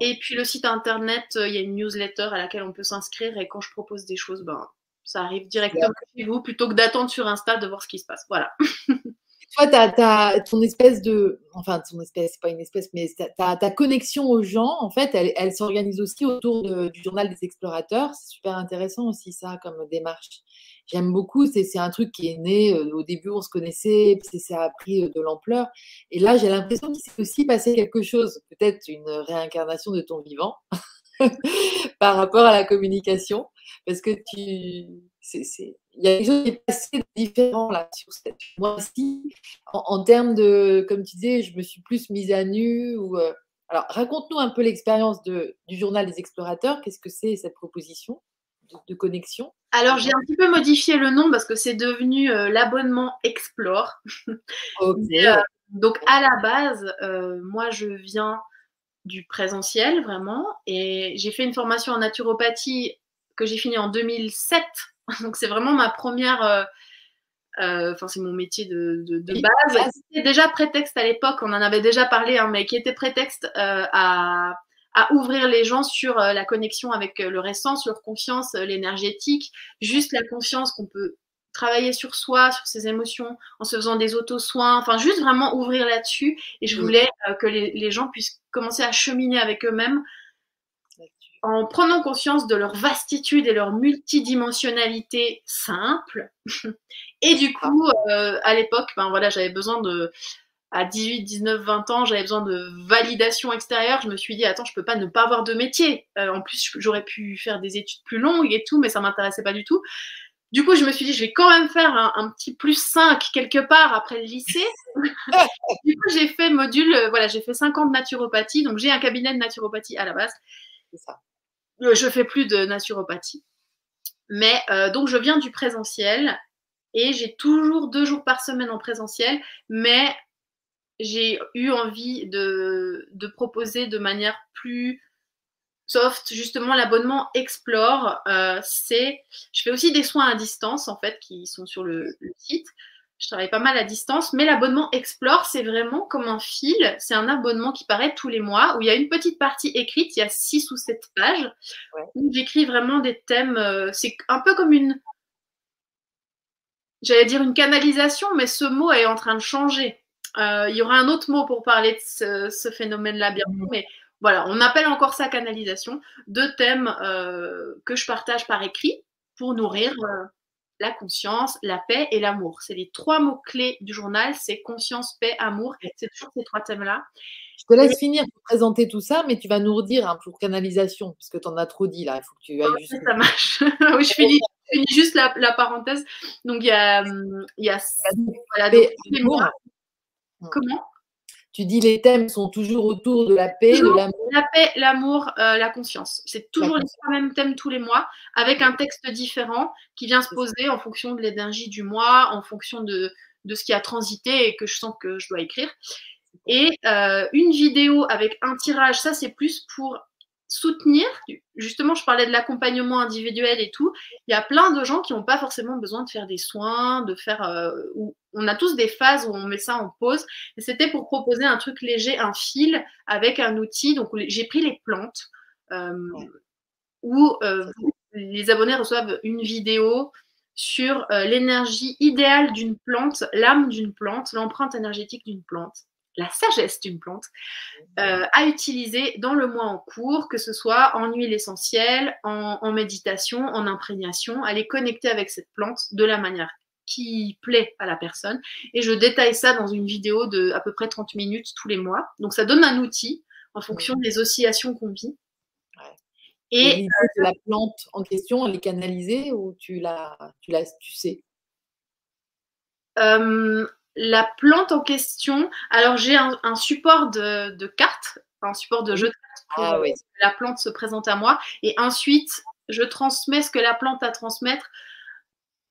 Et puis le site internet, euh, il y a une newsletter à laquelle on peut s'inscrire et quand je propose des choses, ben, ça arrive directement chez vous plutôt que d'attendre sur Insta de voir ce qui se passe. Voilà. toi, tu as, ton espèce de. Enfin, ton espèce, c'est pas une espèce, mais ta, connexion aux gens, en fait, elle, elle s'organise aussi autour du journal des explorateurs. C'est super intéressant aussi, ça, comme démarche. J'aime beaucoup. C'est un truc qui est né. Euh, au début, on se connaissait, ça a pris euh, de l'ampleur. Et là, j'ai l'impression qu'il s'est aussi passé quelque chose, peut-être une réincarnation de ton vivant par rapport à la communication, parce que tu. C'est il y a quelque chose qui est passé différent là sur cette mois-ci. En, termes de, comme tu disais, je me suis plus mise à nu. Ou, euh, alors, raconte-nous un peu l'expérience du journal des explorateurs. Qu'est-ce que c'est cette proposition de, connexion? Alors, j'ai un petit peu modifié le nom parce que c'est devenu euh, l'abonnement Explore. Euh, donc, à la base, moi, je viens du présentiel vraiment et j'ai fait une formation en naturopathie que j'ai fini en 2007 Donc c'est vraiment ma première, euh, euh, enfin c'est mon métier de, base. C'était déjà prétexte à l'époque, on en avait déjà parlé, hein, mais qui était prétexte euh, à, ouvrir les gens sur la connexion avec leur essence, leur confiance, l'énergétique, juste la confiance qu'on peut travailler sur soi, sur ses émotions, en se faisant des auto-soins, enfin juste vraiment ouvrir là-dessus. Et je voulais que les, gens puissent commencer à cheminer avec eux-mêmes en prenant conscience de leur vastitude et leur multidimensionnalité simple. et du coup, euh, à l'époque, ben voilà, j'avais besoin de, à 18, 19, 20 ans, j'avais besoin de validation extérieure. Je me suis dit, attends, je peux pas ne pas avoir de métier. Euh, en plus, j'aurais pu faire des études plus longues et tout, mais ça m'intéressait pas du tout. Du coup, je me suis dit, je vais quand même faire un, petit plus 5 quelque part après le lycée. du coup, j'ai fait module, euh, voilà, j'ai fait 5 ans de naturopathie. Donc, j'ai un cabinet de naturopathie à la base. C'est ça. Euh, je fais plus de naturopathie. Mais euh, donc je viens du présentiel et j'ai toujours deux jours par semaine en présentiel, mais j'ai eu envie de, proposer de manière plus soft justement l'abonnement Explore. Euh, c'est, je fais aussi des soins à distance en fait qui sont sur le, site. Je travaille pas mal à distance, mais l'abonnement Explore, c'est vraiment comme un fil. C'est un abonnement qui paraît tous les mois où il y a une petite partie écrite, il y a six ou sept pages où j'écris vraiment des thèmes. Euh, c'est un peu comme une, j'allais dire une canalisation, mais ce mot est en train de changer. Euh, il y aura un autre mot pour parler de ce, phénomène-là bientôt, mmh. mais voilà, on appelle encore ça canalisation. Deux thèmes euh, que je partage par écrit pour nourrir la conscience, la paix et l'amour. C'est les trois mots-clés du journal, c'est conscience, paix, amour. C'est toujours ces trois thèmes-là. Je te laisse finir pour présenter tout ça, mais tu vas nous redire hein, pour canalisation, parce que tu en as trop dit là. Il faut que tu ailles juste. Ça marche. je, finis, juste la, parenthèse. Donc, il y a. Il y a voilà, Comment? Tu dis les thèmes sont toujours autour de la paix, de l'amour. La paix, l'amour, euh, la conscience. C'est toujours les mêmes thèmes tous les mois, avec un texte différent qui vient se poser en fonction de l'énergie du mois, en fonction de, de ce qui a transité et que je sens que je dois écrire. Et euh, une vidéo avec un tirage, ça c'est plus pour soutenir, justement, je parlais de l'accompagnement individuel et tout, il y a plein de gens qui n'ont pas forcément besoin de faire des soins, de faire... Euh, on a tous des phases où on met ça en pause. Et c'était pour proposer un truc léger, un fil avec un outil. Donc, j'ai pris les plantes euh, où euh, les abonnés reçoivent une vidéo sur l'énergie idéale d'une plante, l'âme d'une plante, l'empreinte énergétique d'une plante la sagesse d'une plante, euh, à utiliser dans le mois en cours, que ce soit en huile essentielle, en, méditation, en imprégnation, à les connecter avec cette plante de la manière qui plaît à la personne. Et je détaille ça dans une vidéo de à peu près 30 minutes tous les mois. Donc ça donne un outil en fonction des oscillations qu'on vit. Et, la plante en question, elle est canalisée ou tu la, tu la, tu sais? Euh, la plante en question, alors j'ai un, support de, cartes, un support de jeu de cartes pour ah que la plante se présente à moi. Et ensuite, je transmets ce que la plante a à transmettre.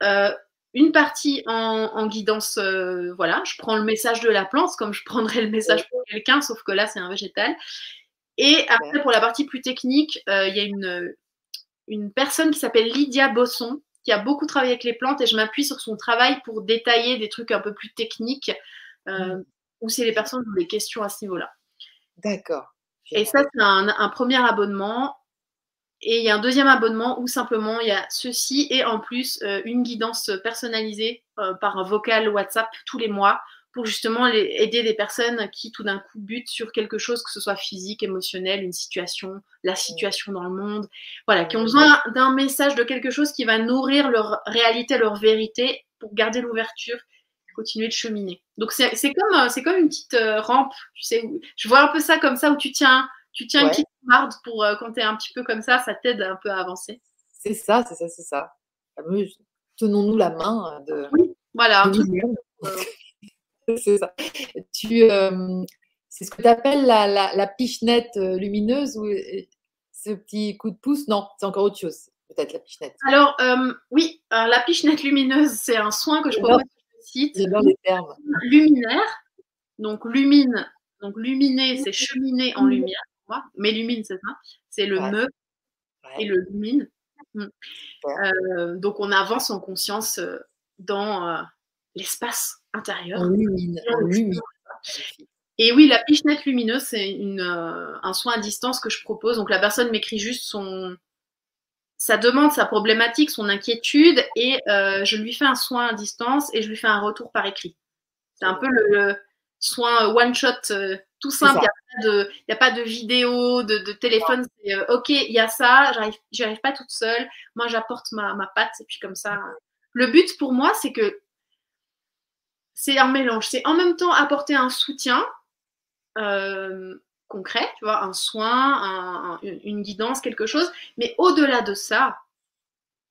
Euh, une partie en, guidance, euh, voilà, je prends le message de la plante comme je prendrais le message pour quelqu'un, sauf que là, c'est un végétal. Et après, pour la partie plus technique, euh, il y a une, une personne qui s'appelle Lydia Bosson, qui a beaucoup travaillé avec les plantes et je m'appuie sur son travail pour détailler des trucs un peu plus techniques euh, mm. ou si les personnes ont des questions à ce niveau-là. D'accord. Et ça, c'est un, premier abonnement. Et il y a un deuxième abonnement où simplement il y a ceci et en plus euh, une guidance personnalisée euh, par un vocal WhatsApp tous les mois pour justement aider des personnes qui tout d'un coup butent sur quelque chose, que ce soit physique, émotionnel, une situation, la situation dans le monde, voilà, qui ont besoin d'un message, de quelque chose qui va nourrir leur réalité, leur vérité, pour garder l'ouverture, continuer de cheminer. Donc c'est comme, euh, comme une petite euh, rampe, tu sais, je vois un peu ça comme ça, où tu tiens, tu tiens une petite marde pour euh, quand tu es un petit peu comme ça, ça t'aide un peu à avancer. C'est ça, c'est ça, c'est ça. Tenons-nous la main de... Oui, voilà, truc c'est ça. Tu, euh, c'est ce que tu appelles la, la, pichenette euh, lumineuse ou euh, ce petit coup de pouce? Non, c'est encore autre chose, peut-être la pichenette. Alors, oui, la pichenette lumineuse, c'est un soin que je propose sur le site. J'adore les termes. Luminaire, donc lumine, donc luminer, c'est cheminer en lumière. Mais lumine, c'est ça. C'est le me et le lumine. Mm. donc, on avance en conscience dans l'espace intérieur. Et oui, la pichenette lumineuse, c'est euh, un soin à distance que je propose. Donc la personne m'écrit juste son, sa demande, sa problématique, son inquiétude, et euh, je lui fais un soin à distance et je lui fais un retour par écrit. C'est un peu le, soin one shot euh, tout simple. Il n'y a, pas de vidéo, de, téléphone. C'est ok, il y a ça, j'y arrive pas toute seule. Moi, j'apporte ma, ma patte et puis comme ça. Le but pour moi, c'est que c'est un mélange. C'est en même temps apporter un soutien euh, concret, tu vois, un soin, une guidance, quelque chose. Mais au-delà de ça,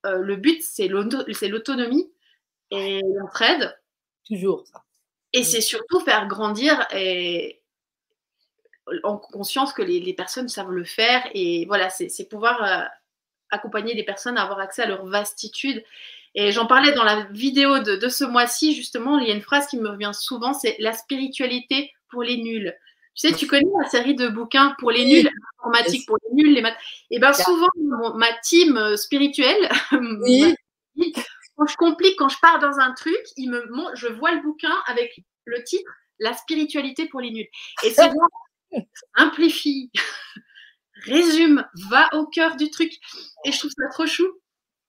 euh, le but, c'est l'autonomie et l'entraide. Toujours ça. Et c'est surtout faire grandir et en conscience que les, personnes savent le faire. Et voilà, c'est pouvoir euh, accompagner les personnes à avoir accès à leur vastitude et j'en parlais dans la vidéo de, ce mois-ci, justement, il y a une phrase qui me revient souvent, c'est la spiritualité pour les nuls. Tu sais, tu connais la série de bouquins pour les nuls, l'informatique pour les nuls, les maths. Et bien souvent, ma team euh, spirituelle, quand je complique, quand je pars dans un truc, il me, je vois le bouquin avec le titre La spiritualité pour les nuls. Et c'est simplifie, résume, va au cœur du truc. Et je trouve ça trop chou.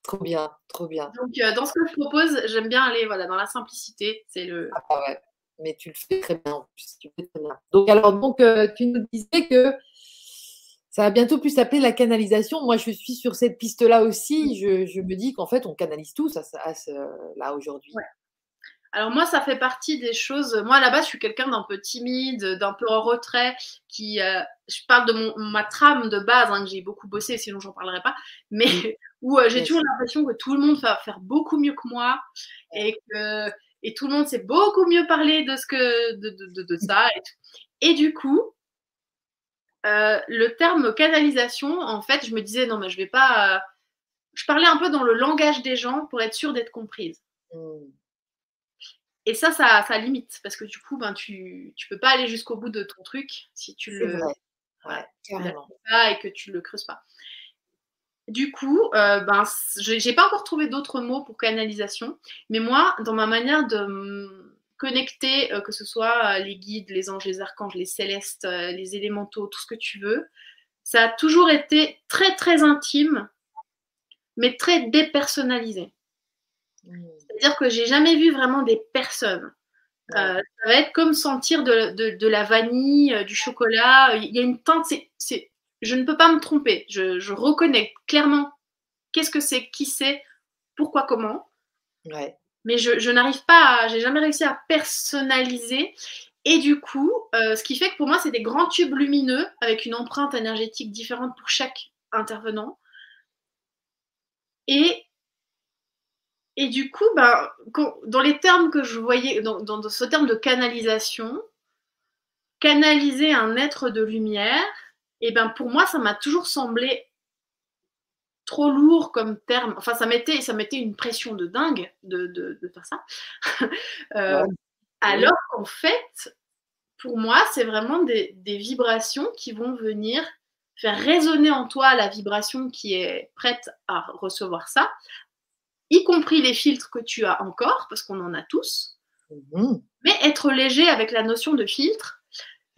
Trop bien, trop bien. Donc, euh, dans ce que je propose, j'aime bien aller voilà, dans la simplicité. C'est le. Ah ouais, mais tu le fais très bien. Tu fais très bien. Donc, alors, donc, euh, tu nous disais que ça va bientôt plus s'appeler la canalisation. Moi, je suis sur cette piste-là aussi. Je, je me dis qu'en fait, on canalise tous à, à là aujourd'hui. Ouais. Alors moi, ça fait partie des choses. Moi, à la base, je suis quelqu'un d'un peu timide, d'un peu en retrait, qui. Euh, je parle de mon, ma trame de base, hein, que j'ai beaucoup bossé, sinon j'en parlerai pas. Mais où euh, j'ai toujours l'impression que tout le monde va faire beaucoup mieux que moi et que et tout le monde sait beaucoup mieux parler de ce que de, de, de, ça. Et, et, du coup, euh, le terme canalisation, en fait, je me disais non, mais je vais pas. Je parlais un peu dans le langage des gens pour être sûre d'être comprise. Mmh. Et ça, ça, ça limite parce que du coup, ben, tu tu peux pas aller jusqu'au bout de ton truc si tu le ouais, carrément. Pas et que tu le creuses pas. Du coup, euh, ben, j'ai pas encore trouvé d'autres mots pour canalisation, mais moi, dans ma manière de connecter, euh, que ce soit les guides, les anges, les archanges, les célestes, euh, les élémentaux, tout ce que tu veux, ça a toujours été très très intime, mais très dépersonnalisé. Mmh. C'est-à-dire que j'ai jamais vu vraiment des personnes. Euh, ça va être comme sentir de, de, de la vanille, euh, du chocolat. Il y a une teinte, c'est, je ne peux pas me tromper. Je, je reconnais clairement qu'est-ce que c'est, qui c'est, pourquoi, comment. Ouais. Mais je, je n'arrive pas, à, j'ai jamais réussi à personnaliser. Et du coup, euh, ce qui fait que pour moi, c'est des grands tubes lumineux avec une empreinte énergétique différente pour chaque intervenant. Et et du coup, ben, dans les termes que je voyais, dans, dans, ce terme de canalisation, canaliser un être de lumière, et ben pour moi, ça m'a toujours semblé trop lourd comme terme. Enfin, ça mettait, ça mettait une pression de dingue de, de, de faire ça. euh, alors qu'en fait, pour moi, c'est vraiment des, des, vibrations qui vont venir faire résonner en toi la vibration qui est prête à recevoir ça, y compris les filtres que tu as encore, parce qu'on en a tous, mmh. mais être léger avec la notion de filtre,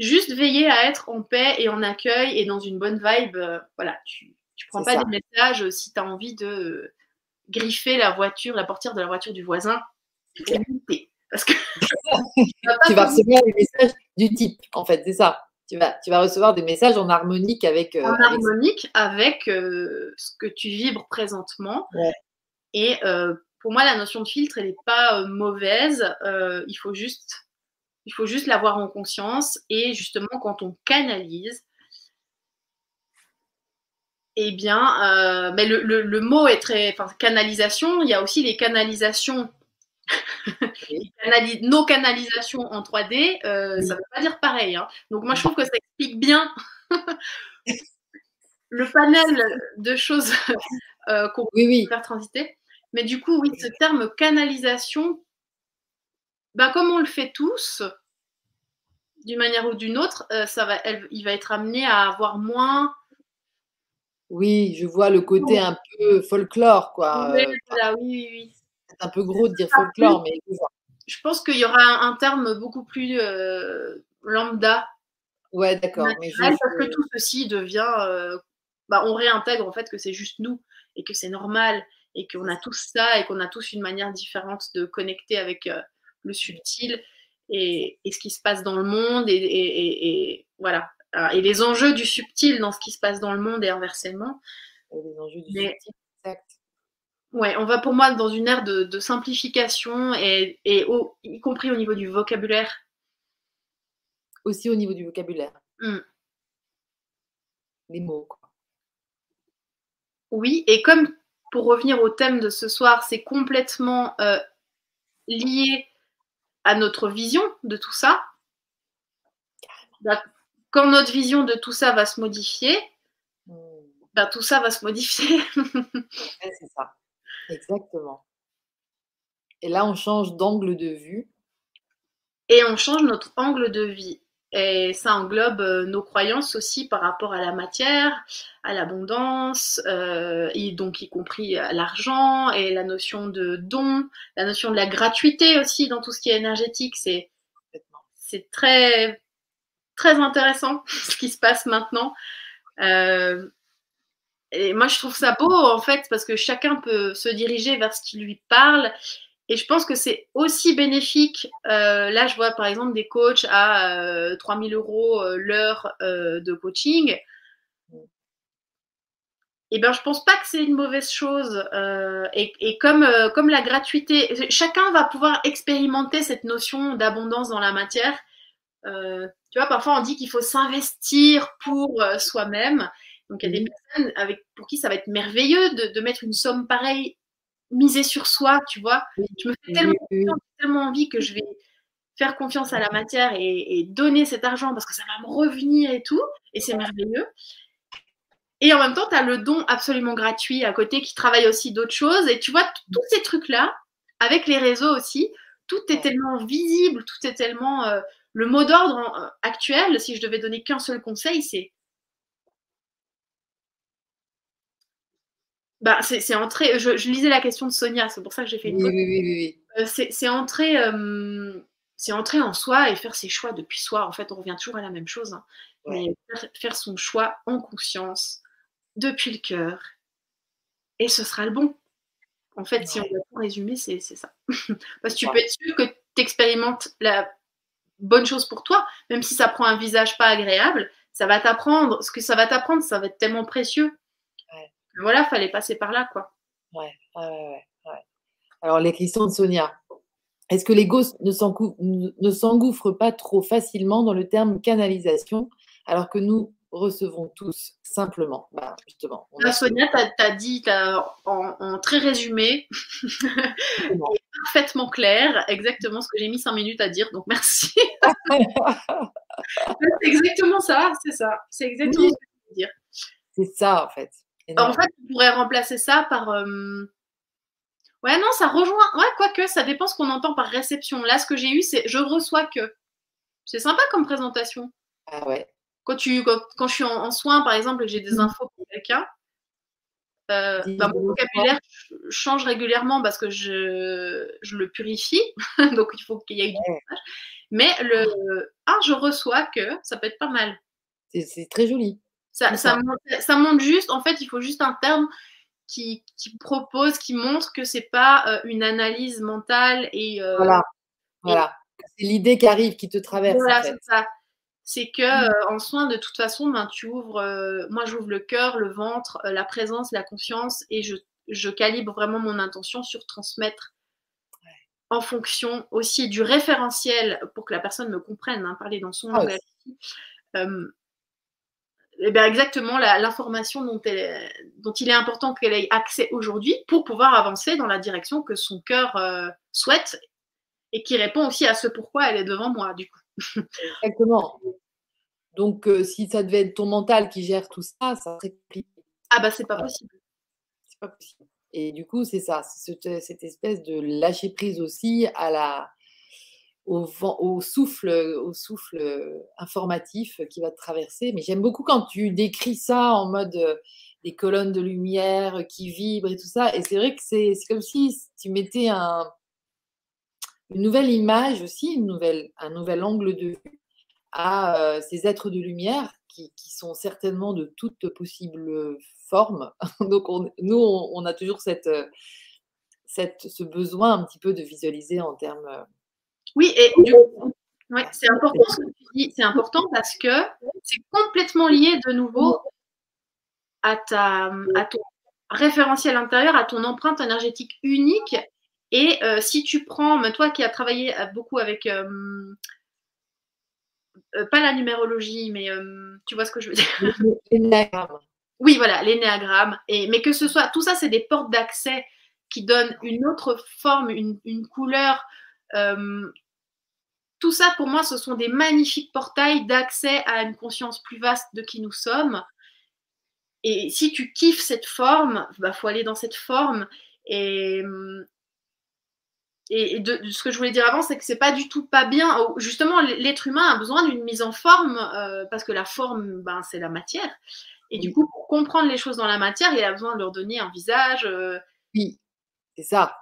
juste veiller à être en paix et en accueil et dans une bonne vibe. Euh, voilà, tu, tu prends pas des messages si tu as envie de griffer la voiture, la portière de la voiture du voisin. Parce que tu vas recevoir des messages du type, en fait, c'est ça. Tu vas, tu vas, recevoir des messages en harmonique avec. Euh, en harmonique avec, euh, ce que tu vibres présentement. Ouais. Et euh, pour moi, la notion de filtre, elle n'est pas euh, mauvaise. Euh, il faut juste, il faut juste l'avoir en conscience. Et justement, quand on canalise, eh bien, mais le, le, le, mot est très, enfin, canalisation. Il y a aussi les canalisations. nos canalisations en 3D, euh, oui. ça ne veut pas dire pareil. Hein. Donc moi, je trouve que ça explique bien le panel de choses euh, qu'on oui, oui. peut faire transiter. Mais du coup, oui, ce terme canalisation, bah, comme on le fait tous, d'une manière ou d'une autre, euh, ça va, elle, il va être amené à avoir moins. Oui, je vois le côté un peu folklore, quoi. Oui, voilà, oui, oui. C'est un peu gros de dire folklore, mais. Je pense qu'il y aura un, un, terme beaucoup plus euh, lambda. Ouais, d'accord. Mais je, parce que tout ceci devient. Euh, bah, on réintègre en fait que c'est juste nous et que c'est normal et qu'on a tous ça et qu'on a tous une manière différente de connecter avec euh, le subtil et, et, ce qui se passe dans le monde et, et, et, voilà et les enjeux du subtil dans ce qui se passe dans le monde et inversement. les enjeux du Mais, subtil, exact. Ouais, on va pour moi dans une ère de, de simplification et, et au, y compris au niveau du vocabulaire. Aussi au niveau du vocabulaire. Mm. Les mots, quoi. Oui, et comme pour revenir au thème de ce soir, c'est complètement euh, lié à notre vision de tout ça. Bah, quand notre vision de tout ça va se modifier, bah, tout ça va se modifier. c'est ça, exactement. Et là, on change d'angle de vue. Et on change notre angle de vie. Et ça englobe euh, nos croyances aussi par rapport à la matière, à l'abondance, euh, et donc y compris l'argent et la notion de don, la notion de la gratuité aussi dans tout ce qui est énergétique. C'est très très intéressant ce qui se passe maintenant. Euh, et moi, je trouve ça beau en fait parce que chacun peut se diriger vers ce qui lui parle et je pense que c'est aussi bénéfique. Euh, là, je vois par exemple des coachs à euh, 3000 euros euh, l'heure euh, de coaching. Eh ben, je pense pas que c'est une mauvaise chose. Et, et, comme, comme la gratuité, chacun va pouvoir expérimenter cette notion d'abondance dans la matière. tu vois, parfois on dit qu'il faut s'investir pour soi-même. Donc il y a des personnes avec, pour qui ça va être merveilleux de, de mettre une somme pareille miser sur soi, tu vois. Je me fais tellement, tellement envie que je vais faire confiance à la matière et, donner cet argent parce que ça va me revenir et tout, et c'est merveilleux. Et en même temps, tu as le don absolument gratuit à côté qui travaille aussi d'autres choses. Et tu vois, tous ces trucs-là, avec les réseaux aussi, tout est tellement visible, tout est tellement... Euh, le mot d'ordre euh, actuel, si je devais donner qu'un seul conseil, c'est Bah, c'est entré. Je, je, lisais la question de Sonia, c'est pour ça que j'ai fait une. Oui, oui, oui, oui. Euh, c'est entrer, euh, c'est entrer en soi et faire ses choix depuis soi. En fait, on revient toujours à la même chose. Hein. Mais faire, son choix en conscience, depuis le cœur, et ce sera le bon. En fait, si on doit tout résumer, c'est ça. Parce que tu peux être sûr que tu expérimentes la bonne chose pour toi, même si ça prend un visage pas agréable, ça va t'apprendre. Ce que ça va t'apprendre, ça va être tellement précieux voilà, fallait passer par là, quoi. Ouais, ouais, ouais. Alors, les questions de Sonia. Est-ce que l'ego ne s'engouffre pas trop facilement dans le terme canalisation alors que nous recevons tous simplement? Bah, justement, Sonia, tu as, dit en, très résumé et parfaitement clair exactement ce que j'ai mis cinq minutes à dire, donc merci. c'est exactement ça, c'est ça. C'est exactement ce que je veux dire. C'est ça en fait. En fait, on pourrait remplacer ça par. Euh, ouais, non, ça rejoint. Ouais, quoique, ça dépend ce qu'on entend par réception. Là, ce que j'ai eu, c'est je reçois que. C'est sympa comme présentation. Ah ouais. Quand, tu, quand, je suis en, soins, par exemple, et que j'ai des mmh. infos pour quelqu'un, euh, bah, mon vocabulaire change régulièrement parce que je, je le purifie. Donc, il faut qu'il y ait du message. Mais le Ah, je reçois que ça peut être pas mal. C'est très joli. Ça, ça, montre, juste, en fait, il faut juste un terme qui, propose, qui montre que c'est pas euh, une analyse mentale et. Euh, voilà, voilà. C'est l'idée qui arrive, qui te traverse. Voilà, c'est ça. C'est que mm. euh, en soin, de toute façon, ben, tu ouvres. moi, j'ouvre le cœur, le ventre, la présence, la confiance, et je, je, calibre vraiment mon intention sur transmettre en fonction aussi du référentiel pour que la personne me comprenne, hein, parler dans son ah langage. Eh bien exactement l'information dont, dont, il est important qu'elle ait accès aujourd'hui pour pouvoir avancer dans la direction que son cœur euh, souhaite et qui répond aussi à ce pourquoi elle est devant moi, du coup. Exactement. Donc, euh, si ça devait être ton mental qui gère tout ça, ça serait compliqué. Ah bah c'est pas possible. C'est pas possible. Et du coup, c'est ça, cette, cette espèce de lâcher prise aussi à la, au, souffle, au souffle informatif qui va te traverser. Mais j'aime beaucoup quand tu décris ça en mode euh, des colonnes de lumière qui vibrent et tout ça. Et c'est vrai que c'est comme si tu mettais un, une nouvelle image aussi, une nouvelle, un nouvel angle de vue à euh, ces êtres de lumière qui, qui, sont certainement de toutes possibles formes. Donc nous, on, a toujours cette, cette, ce besoin un petit peu de visualiser en termes oui, et ouais, c'est important ce que tu dis. C'est important parce que c'est complètement lié de nouveau à, ta, à ton référentiel intérieur, à ton empreinte énergétique unique. Et euh, si tu prends, toi qui as travaillé euh, beaucoup avec, euh, pas la numérologie, mais tu vois ce que je veux dire? L'énéagramme. Oui, voilà, l'énéagramme. Et, mais que ce soit, tout ça, c'est des portes d'accès qui donnent une autre forme, une, une couleur, tout ça, pour moi, ce sont des magnifiques portails d'accès à une conscience plus vaste de qui nous sommes. Et si tu kiffes cette forme, il bah, faut aller dans cette forme. Et, et, de, ce que je voulais dire avant, c'est que c'est pas du tout pas bien. Justement, l'être humain a besoin d'une mise en forme euh, parce que la forme, ben, c'est la matière. Et du coup, pour comprendre les choses dans la matière, il a besoin de leur donner un visage. Euh, oui, c'est ça.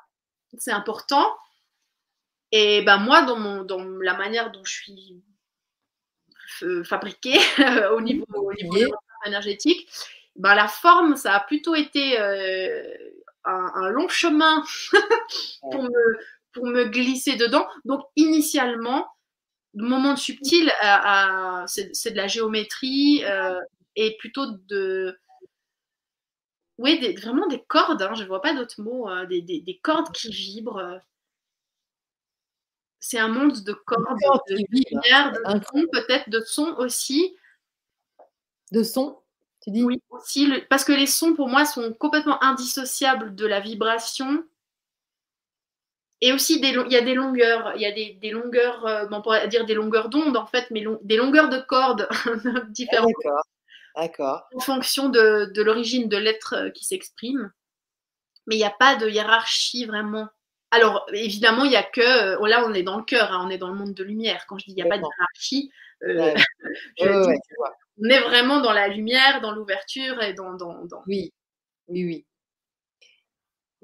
C'est important. Et ben moi, dans, mon, dans la manière dont je suis fabriquée au niveau, au niveau énergétique, ben, la forme, ça a plutôt été euh, un, long chemin pour, me, pour me glisser dedans. Donc, initialement, le moment subtil, c'est de la géométrie euh, et plutôt de. Oui, vraiment des cordes, hein, je ne vois pas d'autres mots, euh, des, des, cordes qui vibrent. C'est un monde de cordes, de lumière, de son, peut-être de son aussi. De son oui, aussi, parce que les sons pour moi sont complètement indissociables de la vibration. Et aussi, des, il y a des longueurs, il y a des, des longueurs, euh, on pourrait dire des longueurs d'onde en fait, mais des longueurs de cordes différentes. D'accord. D'accord. En fonction de, de l'origine de l'être euh, qui s'exprime. Mais il n'y a pas de hiérarchie vraiment. Alors, évidemment, il n'y a que. Euh, là, on est dans le cœur, hein, on est dans le monde de lumière. Quand je dis il n'y a pas de hiérarchie, on est vraiment dans la lumière, dans l'ouverture et dans, dans, Oui, oui, oui.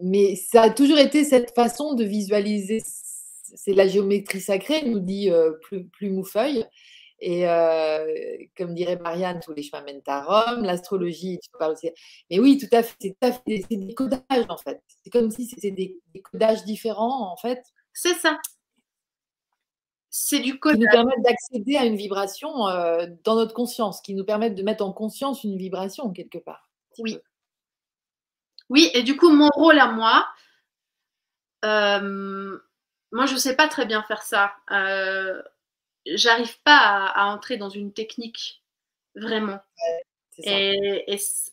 Mais ça a toujours été cette façon de visualiser. C'est la géométrie sacrée, nous dit euh, Plume ou Feuille. Et euh, comme dirait Marianne, tous les chemins mènent à Rome, l'astrologie, tu parles aussi. Mais oui, tout à fait, c'est des codages en fait. C'est comme si c'était des, des, codages différents en fait. C'est ça c'est du code. Qui nous permettent d'accéder à une vibration euh, dans notre conscience, qui nous permettent de mettre en conscience une vibration quelque part. Oui. Oui, et du coup, mon rôle à moi, euh, moi, je ne sais pas très bien faire ça. Euh, J'arrive pas à, entrer dans une technique vraiment. et,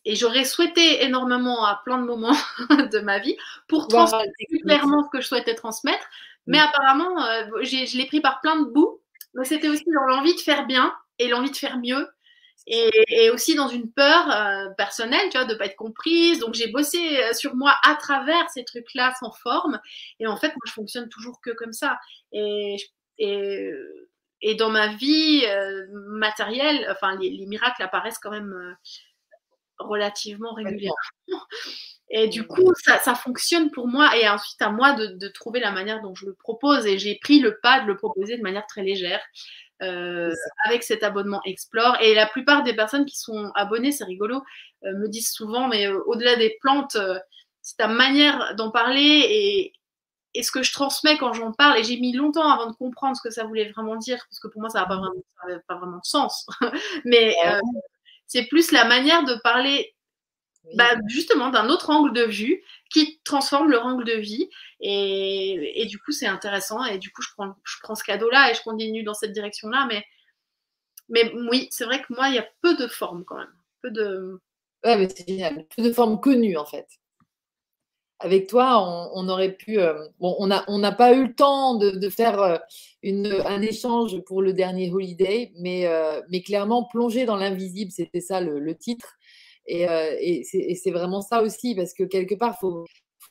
et, j'aurais souhaité énormément à plein de moments de ma vie pour transmettre clairement ce que je souhaitais transmettre. Mais apparemment, euh, je l'ai pris par plein de bouts. Mais c'était aussi dans l'envie de faire bien et l'envie de faire mieux. Et, aussi dans une peur euh, personnelle, tu vois, de pas être comprise. Donc j'ai bossé euh, sur moi à travers ces trucs-là sans forme. Et en fait, moi, je fonctionne toujours que comme ça. Et, et, et dans ma vie matérielle, enfin, les, les, miracles apparaissent quand même relativement régulièrement. Et du coup, ça, ça, fonctionne pour moi. Et ensuite, à moi de, de, trouver la manière dont je le propose. Et j'ai pris le pas de le proposer de manière très légère. Euh, avec cet abonnement Explore. Et la plupart des personnes qui sont abonnées, c'est rigolo, euh, me disent souvent, mais euh, au-delà des plantes, euh, c'est ta manière d'en parler et, et, ce que je transmets quand j'en parle. Et j'ai mis longtemps avant de comprendre ce que ça voulait vraiment dire, parce que pour moi, ça n'a pas, vraiment, pas vraiment de sens. mais c'est plus la manière de parler bah, justement d'un autre angle de vue qui transforme leur angle de vie. Et, et du coup, c'est intéressant. Et du coup, je prends, je prends ce cadeau-là et je continue dans cette direction-là. Mais, mais oui, c'est vrai que moi, il y a peu de formes quand même. Peu de. Ouais, mais c'est génial. Peu de formes connues en fait. Avec toi, on, aurait pu. Euh, bon, on n'a on pas eu le temps de, faire euh, une, un échange pour le dernier holiday, mais, euh, mais clairement, plonger dans l'invisible, c'était ça le, titre. Euh, et, c'est vraiment ça aussi, parce que quelque part, il faut,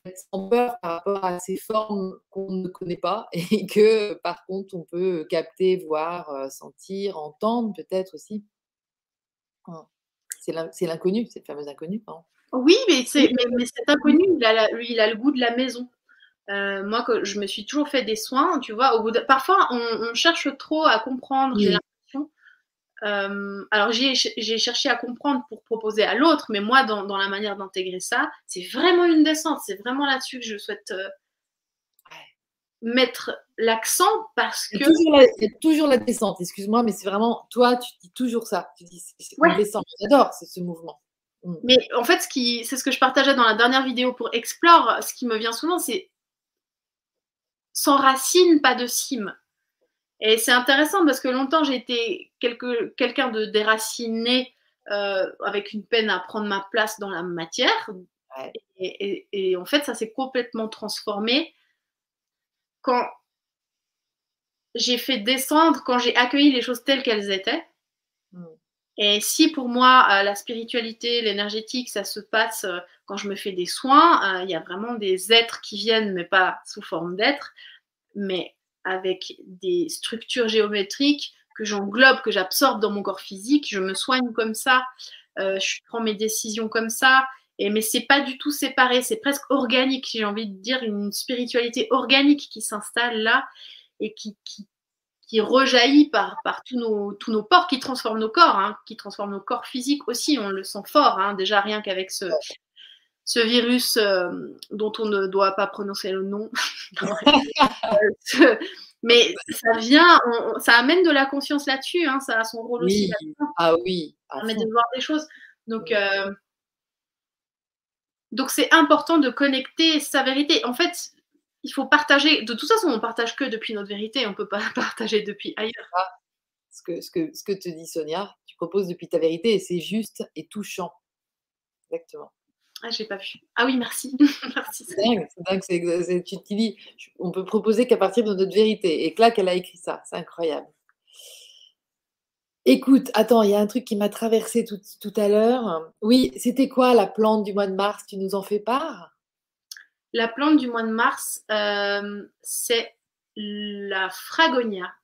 être sans peur par rapport à ces formes qu'on ne connaît pas et que par contre, on peut capter, voir, sentir, entendre peut-être aussi. Hein. C'est l'inconnu, cette fameuse inconnue. Oui, mais, mais, cet inconnu, il a, lui, il a le goût de la maison. Euh, moi, je me suis toujours fait des soins, tu vois. Au bout de... Parfois, on, cherche trop à comprendre. Euh, alors j'ai cherché à comprendre pour proposer à l'autre, mais moi, dans, la manière d'intégrer ça, c'est vraiment une descente. C'est vraiment là-dessus que je souhaite euh, mettre l'accent parce que... C'est toujours, la descente, excuse-moi, mais c'est vraiment, toi, tu dis toujours ça. Tu dis, c'est une descente. J'adore ce mouvement. Mm. Mais en fait, c'est ce que je partageais dans la dernière vidéo pour Explore. Ce qui me vient souvent, c'est sans racine, pas de cime. Et c'est intéressant parce que longtemps j'ai été quelqu'un de déraciné euh, avec une peine à prendre ma place dans la matière. Et, en fait, ça s'est complètement transformé quand j'ai fait descendre, quand j'ai accueilli les choses telles qu'elles étaient. Et si pour moi, euh, la spiritualité, l'énergétique, ça se passe euh, quand je me fais des soins, il y a vraiment des êtres qui viennent, mais pas sous forme d'êtres, mais avec des structures géométriques que j'englobe, que j'absorbe dans mon corps physique, je me soigne comme ça, je prends mes décisions comme ça, et, mais c'est pas du tout séparé, c'est presque organique, j'ai envie de dire, une spiritualité organique qui s'installe là et qui, qui, qui rejaillit par, par tous, nos, tous nos ports, qui transforment nos corps, hein, qui transforment nos corps physiques aussi. On le sent fort, hein, déjà rien qu'avec ce, ce virus euh, dont on ne doit pas prononcer le nom. Mais ça vient, ça amène de la conscience là-dessus, hein, ça a son rôle aussi. Ah oui. Ça permet de voir des choses. Donc, euh, donc c'est important de connecter sa vérité. En fait, il faut partager. De toute façon, on partage que depuis notre vérité, on ne peut pas partager depuis ailleurs. Ah, ce, que, ce, que, ce que te dit Sonia, tu proposes depuis ta vérité et c'est juste et touchant. Exactement. Ah, j'ai pas vu. Ah oui, merci. merci. C'est dingue, c'est dingue. tu te dis, on peut proposer qu'à partir de notre vérité. Et clac, elle a écrit ça. C'est incroyable. Écoute, attends, il y a un truc qui m'a traversé tout, tout à l'heure. Oui, c'était quoi la plante du mois de mars? Tu nous en fais part? La plante du mois de mars, euh, c'est la fragonia.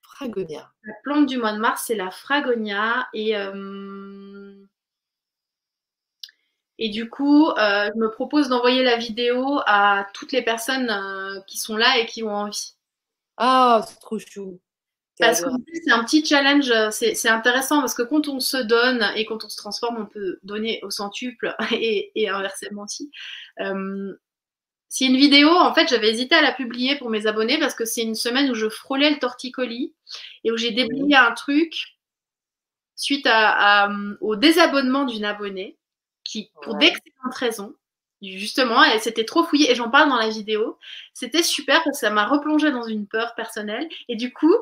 Fragonia. La plante du mois de mars, c'est la fragonia. Et, euh, et du coup, euh, je me propose d'envoyer la vidéo à toutes les personnes qui sont là et qui ont envie. Ah, c'est trop chou. Parce que c'est un petit challenge, c'est intéressant parce que quand on se donne et quand on se transforme, on peut donner au centuple et, et inversement aussi. Euh, c'est une vidéo, en fait, j'avais hésité à la publier pour mes abonnés parce que c'est une semaine où je frôlais le torticolis et où j'ai déblayé un truc suite à, au désabonnement d'une abonnée qui, pour d'excellentes raisons, justement, elle s'était trop fouillée et j'en parle dans la vidéo. C'était super parce que ça m'a replongé dans une peur personnelle et du coup,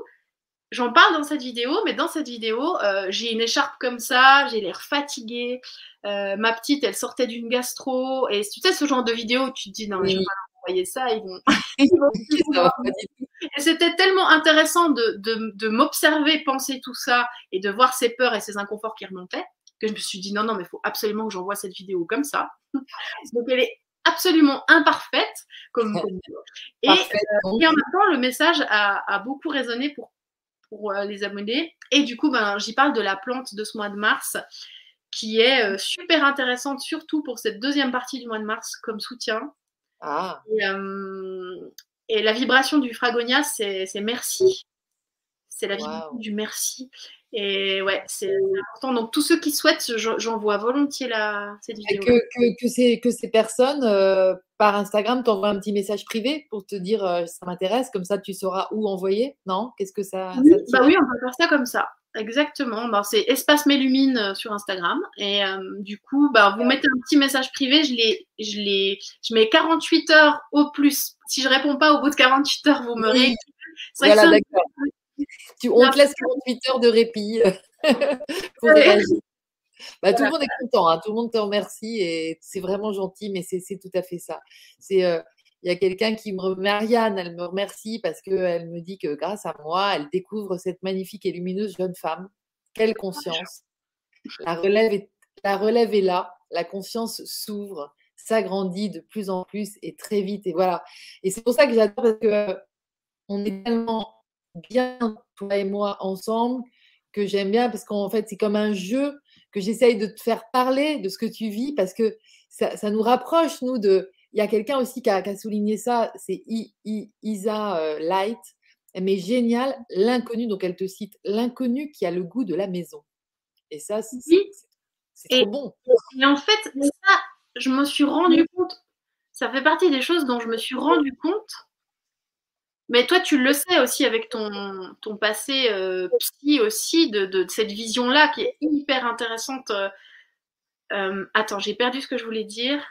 J'en parle dans cette vidéo, mais dans cette vidéo, euh, j'ai une écharpe comme ça, j'ai l'air fatiguée. Euh, ma petite, elle sortait d'une gastro. Et tu sais, ce genre de vidéo, tu te dis, non, mais je vais pas leur envoyer ça, ils vont. et c'était tellement intéressant de, de, de m'observer, penser tout ça et de voir ces peurs et ces inconforts qui remontaient, que je me suis dit, non, non, mais il faut absolument que j'envoie cette vidéo comme ça. Donc, elle est absolument imparfaite comme, et, euh, et, en même temps le message a, a beaucoup résonné pour pour euh, les abonnés. Et du coup, ben, j'y parle de la plante de ce mois de mars qui est euh, super intéressante, surtout pour cette deuxième partie du mois de mars comme soutien. Ah. Et, euh, la vibration du fragonia, c'est merci. C'est la vibration du merci. Et ouais, c'est important. Donc, tous ceux qui souhaitent, j'envoie volontiers la, cette vidéo. Que, que, que, ces, que ces personnes, euh, par Instagram, t'envoient un petit message privé pour te dire euh, ça m'intéresse, comme ça tu sauras où envoyer Non? Qu'est-ce que ça, oui, bah oui, on peut faire ça comme ça. Exactement. Bah, c'est Espace Mélumine euh, sur Instagram. Et du coup, bah, vous mettez un petit message privé. Je, les, je, les, je mets 48 heures au plus. Si je réponds pas au bout de 48 heures, vous me oui. Voilà, d'accord on te laisse 48 heures de répit pour réagir. Bah, tout le monde est content, hein. tout le monde te remercie et c'est vraiment gentil, mais c'est tout à fait ça. C'est euh, il y a quelqu'un qui me Marianne, elle me remercie parce qu'elle me dit que grâce à moi, elle découvre cette magnifique et lumineuse jeune femme. Quelle conscience. La relève est, la relève est là, la conscience s'ouvre, s'agrandit de plus en plus et très vite. Et voilà. Et c'est pour ça que j'adore parce que euh, on est tellement bien, toi et moi, ensemble, que j'aime bien parce qu'en fait, c'est comme un jeu que j'essaye de te faire parler de ce que tu vis parce que ça, ça nous rapproche, nous, de. Il y a quelqu'un aussi qui a, qui a, souligné ça, c'est Isa euh, Light. Elle met génial, l'inconnu, donc elle te cite, l'inconnu qui a le goût de la maison. Et ça, c'est trop bon. Et en fait, ça, je me suis rendu compte, ça fait partie des choses dont je me suis rendu compte mais toi, tu le sais aussi avec ton, ton passé euh, psy aussi, de, de, cette vision-là qui est hyper intéressante. Euh, euh, attends, j'ai perdu ce que je voulais dire.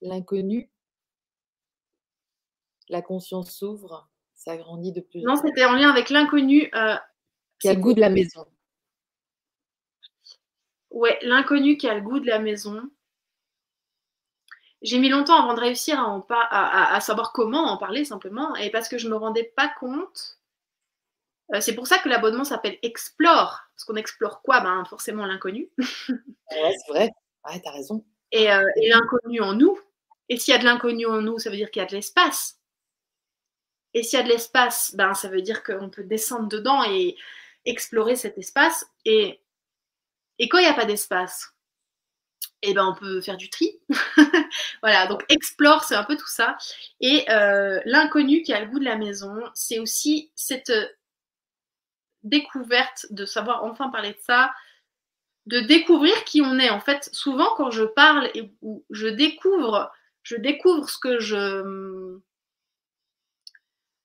L'inconnu, la conscience s'ouvre, ça grandit de plus Non, c'était en lien avec l'inconnu. qui a le goût de la maison. Ouais, l'inconnu qui a le goût de la maison j'ai mis longtemps avant de réussir à, à, savoir comment en parler simplement, et parce que je ne me rendais pas compte Euh, c'est pour ça que l'abonnement s'appelle Explore, parce qu'on explore quoi? Ben, Forcément l'inconnu. ouais, c'est vrai, ouais, tu as raison. Et, euh, et l'inconnu en nous. Et s'il y a de l'inconnu en nous, ça veut dire qu'il y a de l'espace. Et s'il y a de l'espace, ben, ça veut dire qu'on peut descendre dedans et explorer cet espace. Et, et quand il n'y a pas d'espace, eh ben, on peut faire du tri. voilà, donc explore, c'est un peu tout ça. Et euh, l'inconnu qui a le goût de la maison, c'est aussi cette découverte, de savoir enfin parler de ça, de découvrir qui on est. En fait, souvent quand je parle et je découvre, je découvre ce que je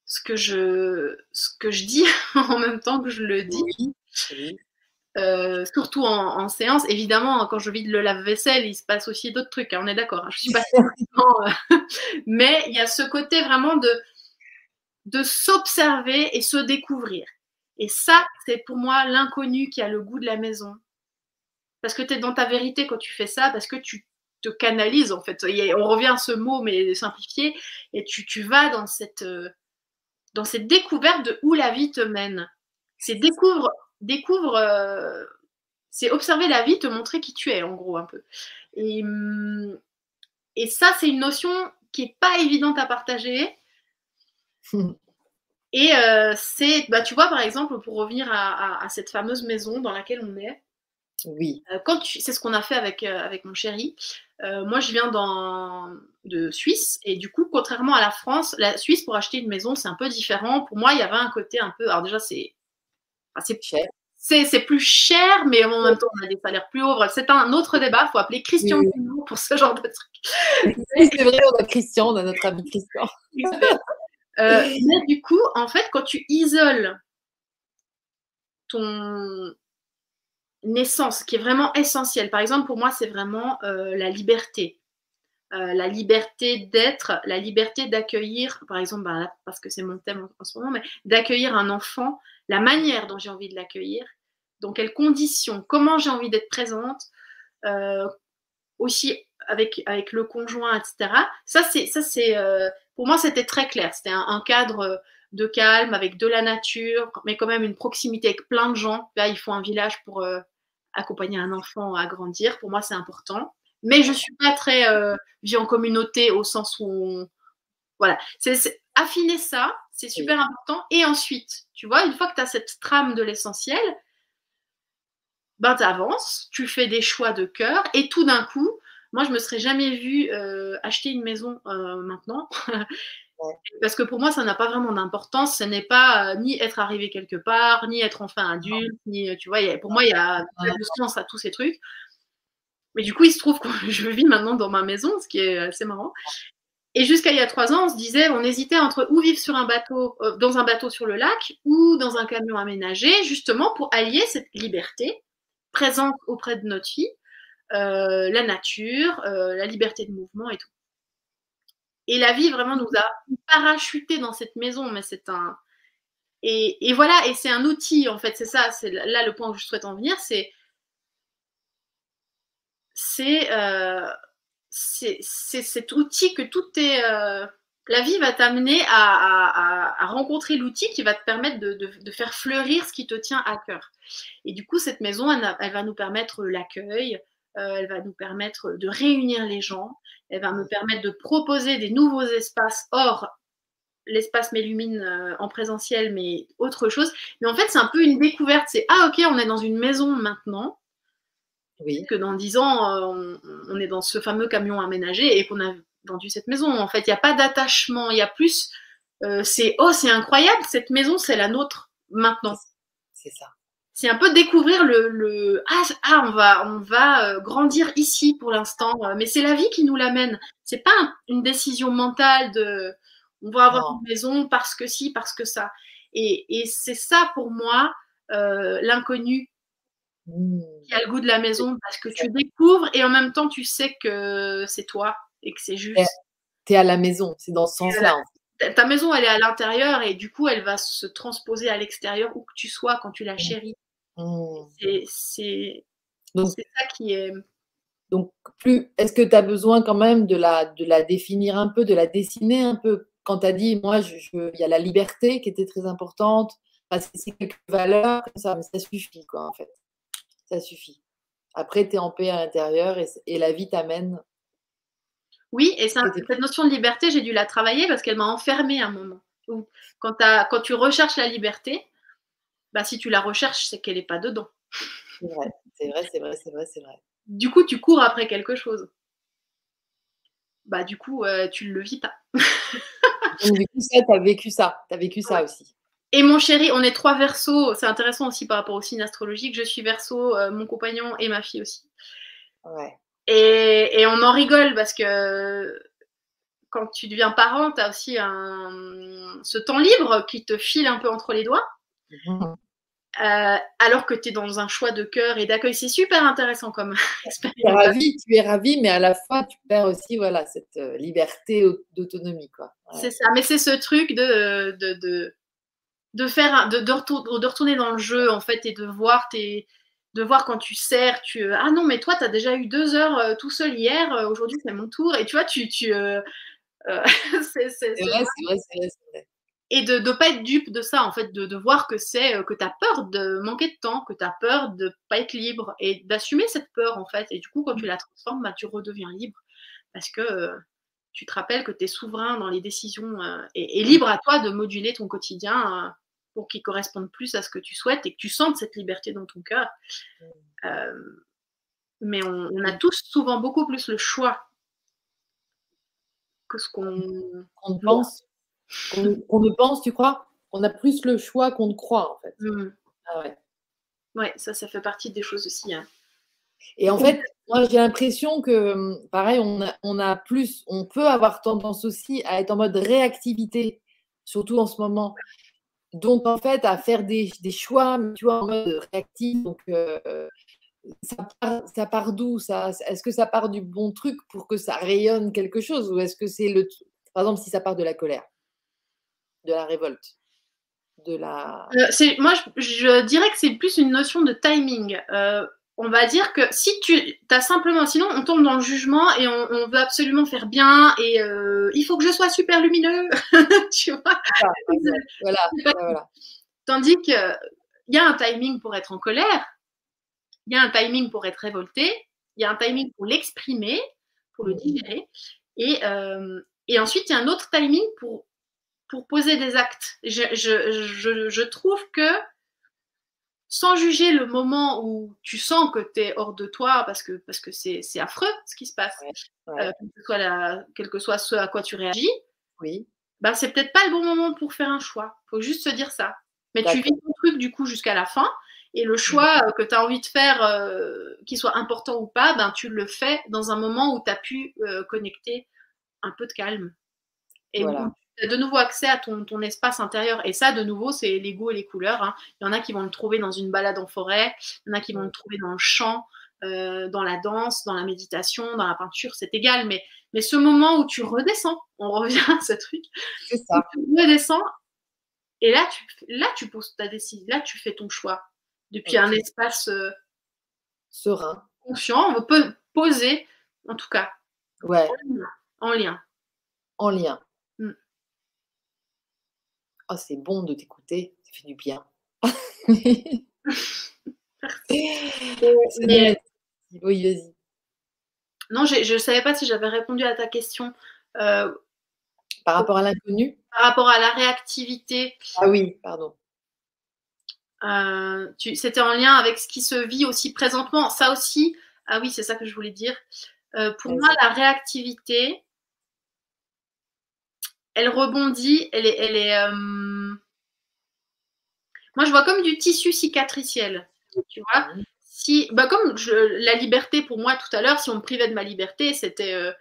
ce que je ce que je dis en même temps que je le dis. Euh, surtout en, séance, évidemment, quand je vide le lave-vaisselle, il se passe aussi d'autres trucs. Hein, on est d'accord. Hein, je suis pas euh, mais il y a ce côté vraiment de de s'observer et se découvrir. Et ça, c'est pour moi l'inconnu qui a le goût de la maison. Parce que tu es dans ta vérité quand tu fais ça, parce que tu te canalises en fait. On revient à ce mot, mais simplifié, et tu, tu vas dans cette, euh, dans cette découverte de où la vie te mène. C'est découvre, découvre, euh, c'est observer la vie, te montrer qui tu es en gros un peu. Et, hum, et ça, c'est une notion qui est pas évidente à partager. Et euh, c'est, bah, tu vois, par exemple, pour revenir à, cette fameuse maison dans laquelle on est. Oui. Euh, quand c'est ce qu'on a fait avec, euh, avec mon chéri. moi, je viens dans, de Suisse et du coup, contrairement à la France, la Suisse pour acheter une maison, c'est un peu différent. Pour moi, il y avait un côté un peu. Alors déjà, c'est assez cher. C'est plus cher, mais en même temps, on a des salaires plus hauts. C'est un autre débat. Il faut appeler Christian pour ce genre de truc. c'est vrai, on a Christian, on a notre ami Christian. Euh, mais du coup, en fait, quand tu isoles ton naissance, qui est vraiment essentielle, par exemple, pour moi, c'est vraiment euh, la liberté. Euh, la liberté d'être, la liberté d'accueillir, par exemple, bah, parce que c'est mon thème en, ce moment, mais d'accueillir un enfant, la manière dont j'ai envie de l'accueillir, dans quelles conditions, comment j'ai envie d'être présente, aussi avec, avec le conjoint, etc. Ça, c'est, ça, c'est, pour moi, c'était très clair. C'était un, cadre de calme, avec de la nature, mais quand même une proximité avec plein de gens. Là, il faut un village pour euh, accompagner un enfant à grandir. Pour moi, c'est important. Mais je suis pas très euh, vie en communauté au sens où Voilà. C'est, affiner ça, c'est super important. Et ensuite, tu vois, une fois que tu as cette trame de l'essentiel, ben, tu avances, tu fais des choix de cœur et tout d'un coup, moi, je me serais jamais vue euh, acheter une maison euh, maintenant. Parce que pour moi, ça n'a pas vraiment d'importance. Ce n'est pas euh, ni être arrivé quelque part, ni être enfin adulte, ni, tu vois, pour moi, il y a de sens à tous ces trucs. Mais du coup, il se trouve que je vis maintenant dans ma maison, ce qui est assez marrant. Et jusqu'à il y a trois ans, on se disait, on hésitait entre où vivre sur un bateau, dans un bateau sur le lac ou dans un camion aménagé, justement pour allier cette liberté présente auprès de notre fille euh, la nature, euh, la liberté de mouvement et tout. Et la vie vraiment nous a parachuté dans cette maison, mais c'est un. Et, voilà, et c'est un outil en fait, c'est ça, c'est là le point où je souhaite en venir, c'est. C'est euh, cet outil que tout est. la vie va t'amener à, rencontrer l'outil qui va te permettre de, faire fleurir ce qui te tient à cœur. Et du coup, cette maison, elle va nous permettre l'accueil, euh, elle va nous permettre de réunir les gens, elle va me permettre de proposer des nouveaux espaces hors l'espace Mélumine euh, en présentiel, mais autre chose. Mais en fait, c'est un peu une découverte. C'est ah ok, on est dans une maison maintenant. Oui. Que dans dix ans, euh, on, est dans ce fameux camion aménagé et qu'on a vendu cette maison. En fait, il n'y a pas d'attachement. Il y a plus. c'est oh, c'est incroyable. Cette maison, c'est la nôtre maintenant. C'est ça c'est un peu découvrir le, ah, ah, on va on va euh, grandir ici pour l'instant euh, mais c'est la vie qui nous l'amène c'est pas une décision mentale de on va avoir une maison parce que si parce que ça et, c'est ça pour moi euh, l'inconnu. Qui a le goût de la maison parce que tu découvres et en même temps tu sais que c'est toi et que c'est juste tu es à la maison c'est dans ce sens-là ta maison elle est à l'intérieur et du coup elle va se transposer à l'extérieur où que tu sois quand tu la mmh. chéris Mmh. C'est ça qui est. Donc, plus, est-ce que tu as besoin quand même de la, de la définir un peu, de la dessiner un peu? Quand tu as dit, moi, il y a la liberté qui était très importante, c'est quelques valeurs, ça, mais ça suffit, quoi, en fait. Ça suffit. Après, tu es en paix à l'intérieur et, la vie t'amène. Oui, et cette notion de liberté, j'ai dû la travailler parce qu'elle m'a enfermée à un moment. Quand, quand tu recherches la liberté, bah, si tu la recherches, c'est qu'elle n'est pas dedans. C'est vrai, c'est vrai, c'est vrai, c'est vrai. Du coup, tu cours après quelque chose. Bah, du coup, euh, tu ne le vis pas. du coup, ça, tu as vécu ça. Tu as vécu ça aussi. Et mon chéri, on est trois versos. C'est intéressant aussi par rapport au signe astrologique. Je suis verso, euh, mon compagnon et ma fille aussi. Ouais. Et, et, on en rigole parce que quand tu deviens parent, tu as aussi un, ce temps libre qui te file un peu entre les doigts. Mhm. Euh, alors que tu es dans un choix de cœur et d'accueil. C'est super intéressant comme expérience. Tu es ravi, tu es ravi, mais à la fois, tu perds aussi voilà, cette euh, liberté d'autonomie. C'est ça, mais c'est ce truc de, de, de, faire, de, de, retourner dans le jeu, en fait, et de voir tes de voir quand tu sers, tu ah non mais toi tu as déjà eu deux heures euh, tout seul hier, aujourd'hui c'est mon tour. Et tu vois tu, tu c'est vrai, c'est vrai, c'est vrai, et de ne pas être dupe de ça, en fait, de, de voir que c'est euh, que tu as peur de manquer de temps, que tu as peur de pas être libre et d'assumer cette peur, en fait. Et du coup, quand tu la transformes, bah, tu redeviens libre parce que euh, tu te rappelles que tu es souverain dans les décisions euh, et, libre à toi de moduler ton quotidien pour qu'il corresponde plus à ce que tu souhaites et que tu sentes cette liberté dans ton cœur. mais on, on, a tous souvent beaucoup plus le choix que ce qu'on pense qu'on ne pense, tu crois? On a plus le choix qu'on ne croit, en fait. Mmh. Ah ouais. Ouais, ça, ça fait partie des choses aussi. Hein. Et en fait, moi, j'ai l'impression que, pareil, on a, on a plus, on peut avoir tendance aussi à être en mode réactivité, surtout en ce moment. Donc, en fait, à faire des, choix, tu vois, en mode réactif. Donc, euh, ça part, ça part d'où? Est-ce que ça part du bon truc pour que ça rayonne quelque chose Ou est-ce que c'est le. Par exemple, si ça part de la colère de la révolte de la... Euh, moi, je, dirais que c'est plus une notion de timing. Euh, on va dire que si tu as simplement, sinon on tombe dans le jugement et on, veut absolument faire bien et euh, il faut que je sois super lumineux, tu vois. voilà, voilà. Tandis qu'il y a un timing pour être en colère, il y a un timing pour être révolté, il y a un timing pour l'exprimer, pour le mmh. digérer, et, et ensuite il y a un autre timing pour pour poser des actes. Je, je, je, trouve que sans juger le moment où tu sens que tu es hors de toi, parce que parce que c'est affreux ce qui se passe, euh, quel, que soit la, quel que soit ce à quoi tu réagis, oui. ben c'est peut-être pas le bon moment pour faire un choix. faut juste se dire ça. Mais tu vis ton truc du coup jusqu'à la fin, et le choix euh, que tu as envie de faire, euh, qu'il soit important ou pas, ben, tu le fais dans un moment où tu as pu connecter un peu de calme. Et voilà de nouveau accès à ton, ton, espace intérieur. Et ça, de nouveau, c'est les goûts et les couleurs. Hein. Il y en a qui vont le trouver dans une balade en forêt, il y en a qui vont le trouver dans le chant, euh, dans la danse, dans la méditation, dans la peinture, c'est égal. Mais, mais ce moment où tu redescends, on revient à ce truc, c'est ça. tu redescends, et là, tu, là, tu poses ta décision, là, tu fais ton choix depuis un espace euh, serein, conscient. On peut poser, en tout cas, ouais. en lien. En lien. Oh, c'est bon de t'écouter, ça fait du bien. Oui, vas-y. Non, je ne savais pas si j'avais répondu à ta question. Euh, par rapport à l'inconnu? Par rapport à la réactivité. Ah oui, pardon. Euh, c'était en lien avec ce qui se vit aussi présentement. Ça aussi, ah oui, c'est ça que je voulais dire. Euh, pour moi, la réactivité, elle rebondit, elle est. Elle est euh, Moi, je vois comme du tissu cicatriciel. Tu vois si, bah comme la liberté pour moi tout à l'heure, si on me privait de ma liberté, c'était euh,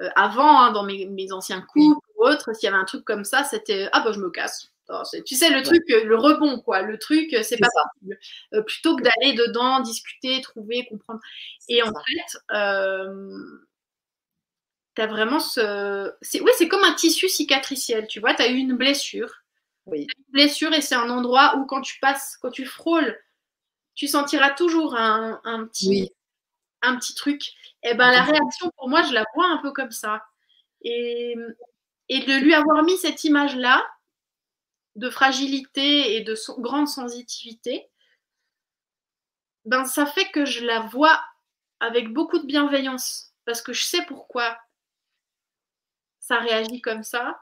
euh, avant, hein, dans mes, anciens couples ou autres, s'il y avait un truc comme ça, c'était ah bah je me casse. tu sais, le truc, le rebond, quoi. Le truc, c'est pas possible. plutôt que d'aller dedans, discuter, trouver, comprendre. Et en fait, as vraiment ce. Oui, c'est comme un tissu cicatriciel, tu vois. Tu as eu une blessure. Oui. Une blessure et c'est un endroit où quand tu passes, quand tu frôles, tu sentiras toujours un, petit, un petit truc. Et eh ben la réaction, pour moi, je la vois un peu comme ça. Et, et de lui avoir mis cette image-là, de fragilité et de grande sensitivité, ben ça fait que je la vois avec beaucoup de bienveillance parce que je sais pourquoi ça réagit comme ça.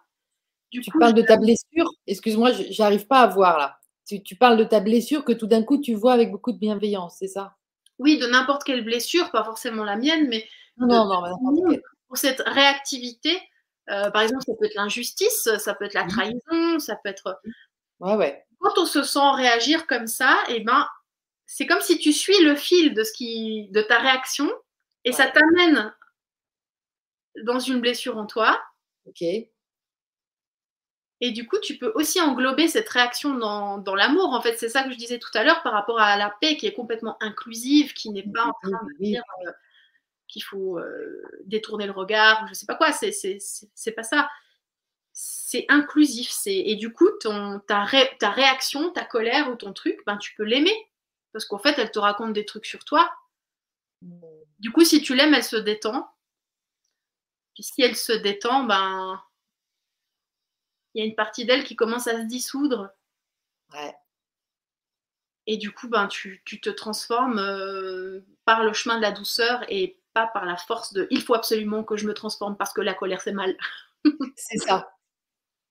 tu parles de ta blessure Excuse-moi, j'arrive pas à voir là. Tu, parles de ta blessure que tout d'un coup tu vois avec beaucoup de bienveillance, c'est ça? Oui, de n'importe quelle blessure, pas forcément la mienne, mais non, non, non, pour cette réactivité. Euh, par exemple, ça peut être l'injustice, ça peut être la mmh. trahison, ça peut être. Ouais, ouais. Quand on se sent réagir comme ça, et eh ben, c'est comme si tu suis le fil de, ce qui, de ta réaction et ça t'amène dans une blessure en toi. Ok. Et du coup, tu peux aussi englober cette réaction dans, dans l'amour. En fait, c'est ça que je disais tout à l'heure par rapport à la paix qui est complètement inclusive, qui n'est pas en train de dire euh, qu'il faut euh, détourner le regard ou je sais pas quoi. C'est, c'est, pas ça. C'est inclusif. C'est, et du coup, ton, ta, ta réaction, ta colère ou ton truc, ben, tu peux l'aimer parce qu'en fait, elle te raconte des trucs sur toi. Du coup, si tu l'aimes, elle se détend. Puis si elle se détend, ben il y a une partie d'elle qui commence à se dissoudre. Ouais. Et du coup, ben, tu, te transformes euh, par le chemin de la douceur et pas par la force de il faut absolument que je me transforme parce que la colère c'est mal. c'est ça.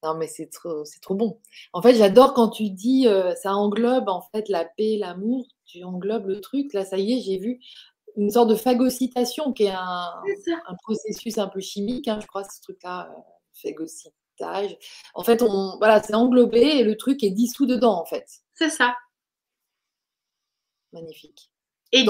Non, mais c'est trop, c'est trop bon. En fait, j'adore quand tu dis euh, ça englobe en fait la paix, l'amour. Tu englobes le truc. Là, ça y est, j'ai vu une sorte de phagocytation qui est un, processus un peu chimique, hein, je crois, ce truc-là, euh, phagocytage. En fait, on, voilà, c'est englobé et le truc est dissous dedans, en fait. C'est ça. Magnifique. Et,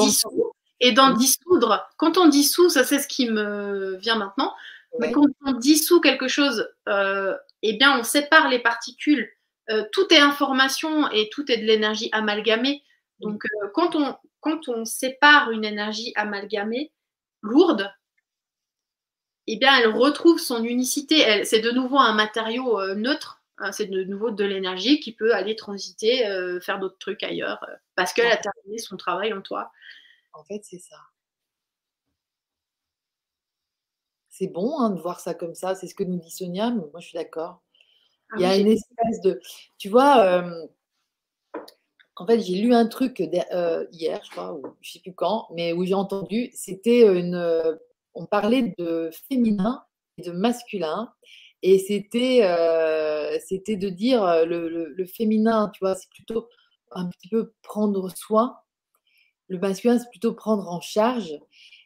et dans dissoudre, quand on dissout, ça c'est ce qui me vient maintenant, mais quand on dissout quelque chose euh, eh bien, on sépare les particules. Euh, tout est information et tout est de l'énergie amalgamée. Donc, euh, quand, on, quand on sépare une énergie amalgamée, lourde, eh bien, elle retrouve son unicité. C'est de nouveau un matériau euh, neutre. Hein, c'est de nouveau de l'énergie qui peut aller transiter, faire d'autres trucs ailleurs, parce qu'elle a terminé son travail en toi. En fait, c'est ça. c'est bon hein, de voir ça comme ça. C'est ce que nous dit Sonia, mais moi je suis d'accord. Ah Il y a une espèce de. Tu vois, en fait, j'ai lu un truc euh, hier, je crois, ou je sais plus quand, mais où j'ai entendu, c'était une. on parlait de féminin et de masculin. Et c'était, c'était de dire le, le, féminin, tu vois, c'est plutôt un petit peu prendre soin. Le masculin, c'est plutôt prendre en charge.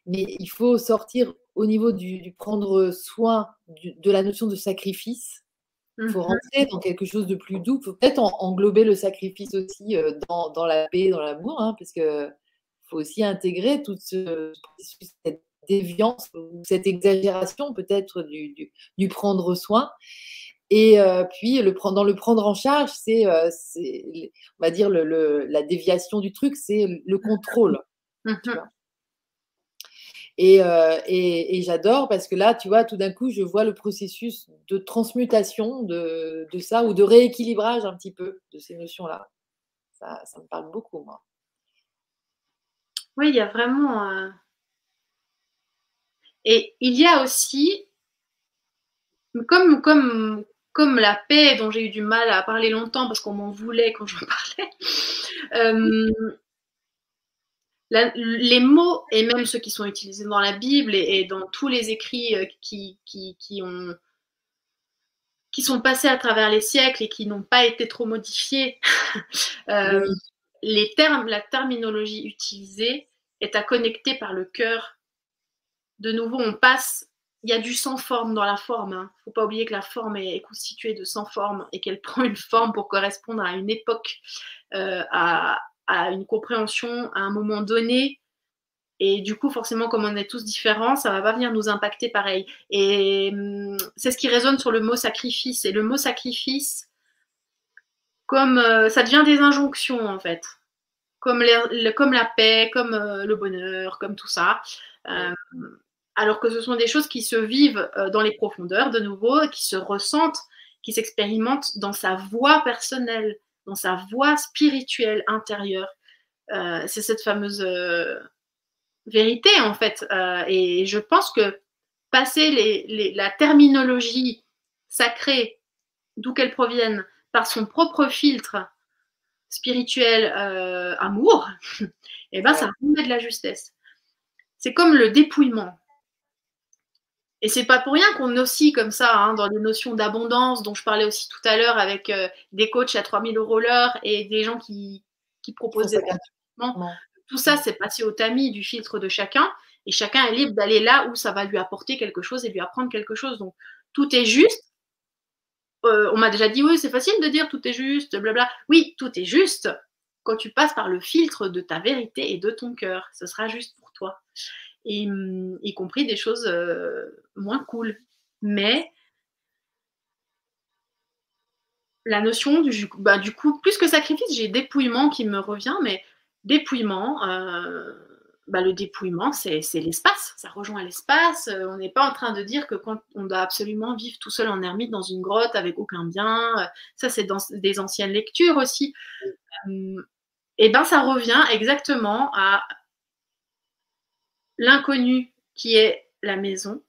Mais il faut sortir au niveau du, prendre soin de la notion de sacrifice. Il faut mmh rentrer dans quelque chose de plus doux. Il faut peut-être englober le sacrifice aussi euh, dans, la paix, dans l'amour, hein, parce qu'il faut aussi intégrer toute ce, cette déviance ou cette exagération peut-être du, du, prendre soin. Et euh, puis, le, dans le prendre en charge, c'est, euh, on va dire, le, la déviation du truc, c'est le contrôle. Mmh euh, et, et, j'adore parce que là, tu vois, tout d'un coup, je vois le processus de transmutation de, de, ça ou de rééquilibrage un petit peu de ces notions-là. Ça, ça, me parle beaucoup, moi. Oui, il y a vraiment. Euh, et il y a aussi, comme, comme, comme la paix dont j'ai eu du mal à parler longtemps parce qu'on m'en voulait quand je parlais, euh, les mots, et même ceux qui sont utilisés dans la Bible et, dans tous les écrits euh, qui, qui, ont, qui sont passés à travers les siècles et qui n'ont pas été trop modifiés, euh, les termes, la terminologie utilisée est à connecter par le cœur. De nouveau, on passe, il y a du sans forme dans la forme. Il hein. ne faut pas oublier que la forme est, constituée de sans forme et qu'elle prend une forme pour correspondre à une époque, euh, à, à une compréhension à un moment donné. Et du coup, forcément, comme on est tous différents, ça va pas venir nous impacter pareil. Et hum, c'est ce qui résonne sur le mot sacrifice. Et le mot sacrifice, comme euh, ça devient des injonctions en fait, comme, comme la paix, comme euh, le bonheur, comme tout ça. Euh, alors que ce sont des choses qui se vivent dans les profondeurs, de nouveau, qui se ressentent, qui s'expérimentent dans sa voix personnelle dans sa voix spirituelle intérieure. Euh, c'est cette fameuse euh, vérité, en fait. Euh, et je pense que passer la terminologie sacrée, d'où qu'elle provienne, par son propre filtre spirituel amour, et eh ben ça remet de la justesse. C'est comme le dépouillement. Et c'est pas pour rien qu'on oscille comme ça hein, dans les notions d'abondance dont je parlais aussi tout à l'heure avec euh, des coachs à 3000 euros l'heure et des gens qui, qui proposent des Tout ça, c'est passé au tamis du filtre de chacun et chacun est libre d'aller là où ça va lui apporter quelque chose et lui apprendre quelque chose. Donc tout est juste. Euh, on m'a déjà dit oui, c'est facile de dire tout est juste, blabla. Oui, tout est juste quand tu passes par le filtre de ta vérité et de ton cœur. Ce sera juste pour toi et, hum, y compris des choses euh, moins cool. Mais la notion du, bah, du coup, plus que sacrifice, j'ai dépouillement qui me revient, mais dépouillement, euh, bah, le dépouillement, c'est l'espace, ça rejoint l'espace. Euh, on n'est pas en train de dire que quand on doit absolument vivre tout seul en ermite dans une grotte avec aucun bien, ça c'est dans des anciennes lectures aussi. Et ben ça revient exactement à l'inconnu qui est la maison.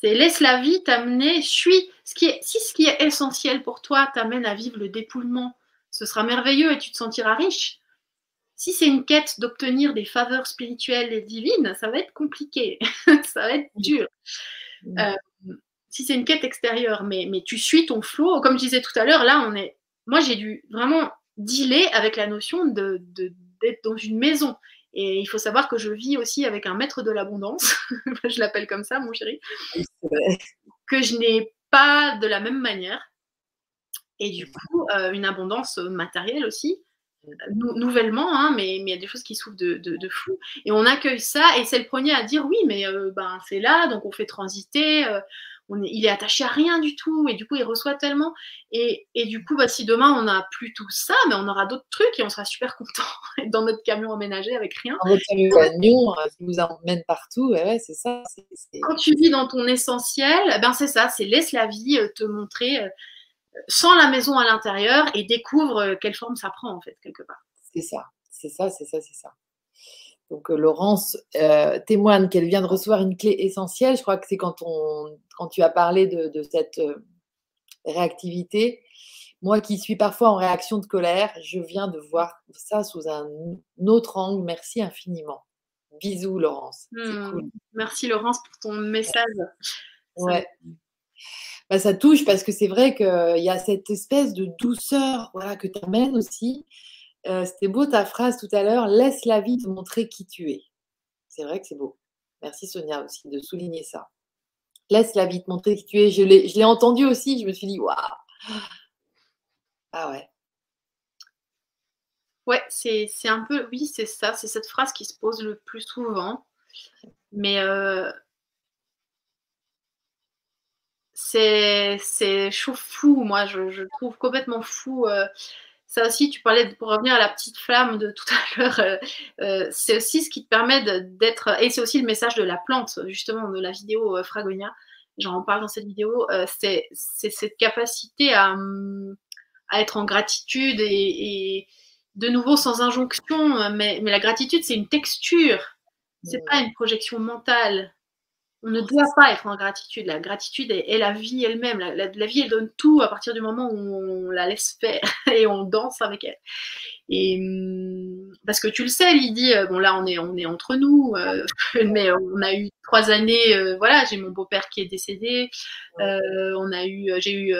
C'est laisse la vie t'amener, suis. Ce qui est, si ce qui est essentiel pour toi t'amène à vivre le dépouillement, ce sera merveilleux et tu te sentiras riche. Si c'est une quête d'obtenir des faveurs spirituelles et divines, ça va être compliqué, ça va être dur. Euh, si c'est une quête extérieure, mais, mais tu suis ton flot, comme je disais tout à l'heure, là on est. Moi j'ai dû vraiment dealer avec la notion de, d'être dans une maison. Et il faut savoir que je vis aussi avec un maître de l'abondance, je l'appelle comme ça, mon chéri, que je n'ai pas de la même manière. Et du coup, euh, une abondance matérielle aussi, nouvellement, hein, mais, il y a des choses qui souffrent de, de, fou. Et on accueille ça, et c'est le premier à dire oui, mais euh, ben, c'est là, donc on fait transiter. Euh, il est attaché à rien du tout et du coup il reçoit tellement et, du coup bah, si demain on n'a plus tout ça mais on aura d'autres trucs et on sera super content dans notre camion aménagé avec rien. Dans notre camion euh, nous emmène partout, ouais, c'est ça. Quand tu vis dans ton essentiel, eh ben c'est ça, c'est laisse la vie euh, te montrer euh, sans la maison à l'intérieur et découvre quelle forme ça prend en fait quelque part. C'est ça, c'est ça, c'est ça, c'est ça. Donc euh, Laurence euh, témoigne qu'elle vient de recevoir une clé essentielle. Je crois que c'est quand, on, quand tu as parlé de, cette euh, réactivité. Moi qui suis parfois en réaction de colère, je viens de voir ça sous un autre angle. Merci infiniment. Bisous Laurence. Hmm. Merci Laurence pour ton message. Ouais. Bah, ça touche parce que c'est vrai qu'il y a cette espèce de douceur voilà, que tu amènes aussi. Euh, c'était beau ta phrase tout à l'heure, laisse la vie te montrer qui tu es. C'est vrai que c'est beau. Merci Sonia aussi de souligner ça. Laisse la vie te montrer qui tu es. Je l'ai entendu aussi, je me suis dit, waouh. Ah ouais. Ouais, c'est un peu, oui, c'est ça, c'est cette phrase qui se pose le plus souvent. Mais euh, c'est chaud fou, moi, je, trouve complètement fou. Euh, ça aussi, tu parlais, pour revenir à la petite flamme de tout à l'heure, euh, euh, c'est aussi ce qui te permet d'être, et c'est aussi le message de la plante, justement, de la vidéo euh, Fragonia, j'en parle dans cette vidéo, c'est cette capacité à, à, être en gratitude et, de nouveau sans injonction, mais, mais la gratitude, c'est une texture, c'est pas une projection mentale. On ne doit pas être en gratitude. La gratitude est, la vie elle-même. La, vie, elle donne tout à partir du moment où on la laisse faire et on danse avec elle. Et hum, parce que tu le sais, Lydie, euh, bon là on est on est entre nous, euh, mais on a eu trois années. Euh, voilà, j'ai mon beau-père qui est décédé. on a eu, j'ai eu,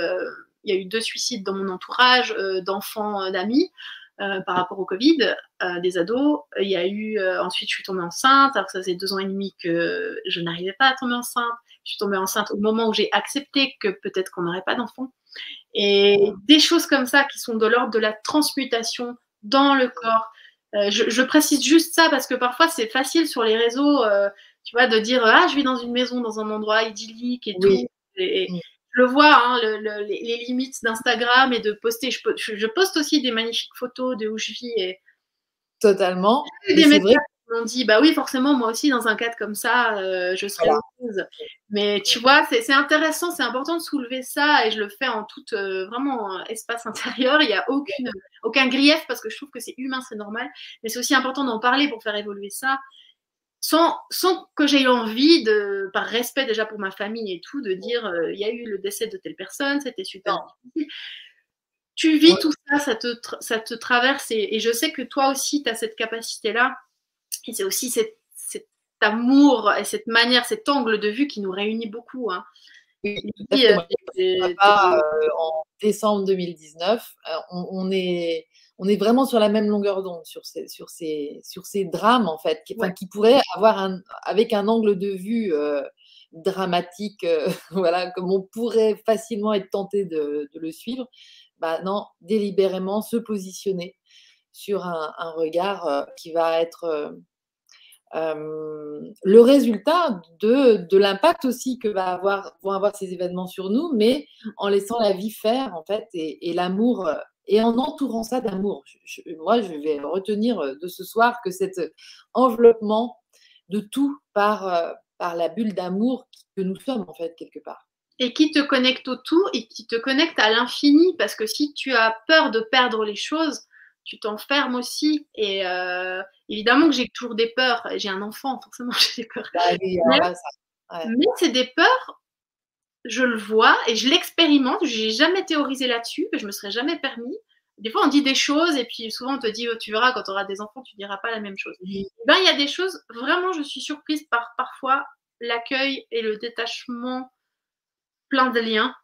il y a eu deux suicides dans mon entourage d'enfants d'amis. Euh, par rapport au Covid, euh, des ados. Il y a eu, euh, ensuite, je suis tombée enceinte, alors que ça faisait deux ans et demi que je n'arrivais pas à tomber enceinte. Je suis tombée enceinte au moment où j'ai accepté que peut-être qu'on n'aurait pas d'enfant. Et des choses comme ça qui sont de l'ordre de la transmutation dans le corps. Je, précise juste ça parce que parfois c'est facile sur les réseaux, tu vois, de dire ah je vis dans une maison, dans un endroit idyllique et tout. Et, le vois, hein, les, limites d'Instagram et de poster. Je, poste aussi des magnifiques photos de où je vis. Et... Totalement. Des médecins m'ont dit, bah oui, forcément, moi aussi, dans un cadre comme ça, euh, je serais heureuse. Mais tu vois, c'est intéressant, c'est important de soulever ça et je le fais en tout euh, vraiment espace intérieur. Il n'y a aucune, aucun grief parce que je trouve que c'est humain, c'est normal. Mais c'est aussi important d'en parler pour faire évoluer ça. Sans, sans que j'aie envie, de, par respect déjà pour ma famille et tout, de dire euh, il y a eu le décès de telle personne, c'était super difficile. Tu vis tout ça, ça te, ça te traverse et, je sais que toi aussi, tu as cette capacité-là. Et c'est aussi cet, amour et cette manière, cet angle de vue qui nous réunit beaucoup. Hein. Euh, euh, en décembre 2019, on, est, on est vraiment sur la même longueur d'onde sur ces, sur, ces, sur ces drames, en fait, qui, qui pourraient avoir un, avec un angle de vue euh, dramatique, euh, voilà, comme on pourrait facilement être tenté de, le suivre. Bah non, délibérément se positionner sur un, regard euh, qui va être le résultat de, de l'impact aussi que va avoir, vont avoir ces événements sur nous, mais en laissant la vie faire, en fait, et, et l'amour et en entourant ça d'amour. moi, je vais retenir euh, de ce soir que cet enveloppement de tout par, euh, par la bulle d'amour que nous sommes, en fait, quelque part. Et qui te connecte au tout et qui te connecte à l'infini, parce que si tu as peur de perdre les choses, tu t'enfermes aussi. Et euh, évidemment que j'ai toujours des peurs. J'ai un enfant, forcément, j'ai des peurs. Bah mais c'est des peurs je le vois et je l'expérimente. Je n'ai jamais théorisé là-dessus, je me serais jamais permis. Des fois, on dit des choses et puis souvent on te dit, oh, tu verras, quand tu auras des enfants, tu diras pas la même chose. Ben, il y a des choses, vraiment, je suis surprise par parfois l'accueil et le détachement plein de liens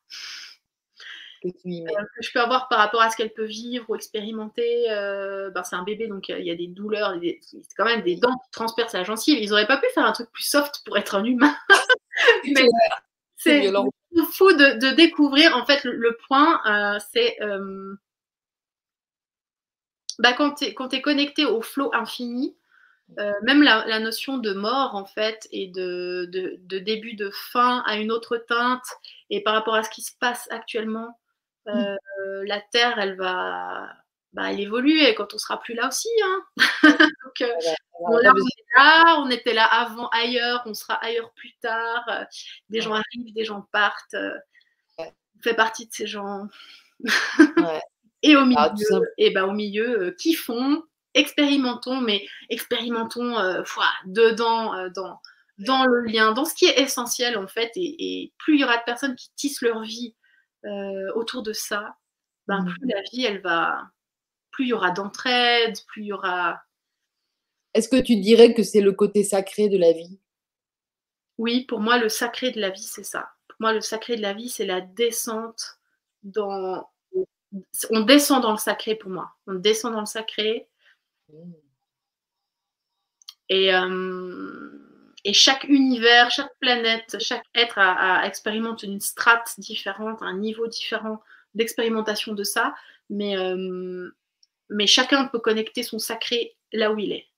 euh, que, je peux avoir par rapport à ce qu'elle peut vivre ou expérimenter. Euh, ben, c'est un bébé, donc il y a des douleurs, c'est quand même des dents qui transpercent la gencive. Ils n'auraient pas pu faire un truc plus soft pour être un humain. Mais c'est fou de, découvrir. En fait, le, point, euh, c'est euh, bah, quand tu es, connecté au flot infini, euh, même la, notion de mort, en fait, et de, début de fin à une autre teinte, et par rapport à ce qui se passe actuellement, mm. la Terre, elle va, bah, elle évolue et quand on sera plus là aussi. Hein. Donc, euh, on, là, on était là avant ailleurs, on sera ailleurs plus tard. Euh, des gens arrivent, des gens partent. Euh, on fait partie de ces gens. et au ah, milieu, et bah, au milieu, kiffons, expérimentons, mais expérimentons dedans, dans, dans le lien, dans ce qui est essentiel en fait. Et, plus il y aura de personnes qui tissent leur vie autour de ça, ben, mmh. plus la vie, elle va, plus il y aura d'entraide, plus il y aura. Est-ce que tu dirais que c'est le côté sacré de la vie? Oui, pour moi, le sacré de la vie, c'est ça. Pour moi, le sacré de la vie, c'est la descente dans. On descend dans le sacré pour moi. On descend dans le sacré. Et, euh, et chaque univers, chaque planète, chaque être a, a expérimente une strate différente, un niveau différent d'expérimentation de ça. Mais, euh, mais chacun peut connecter son sacré là où il est.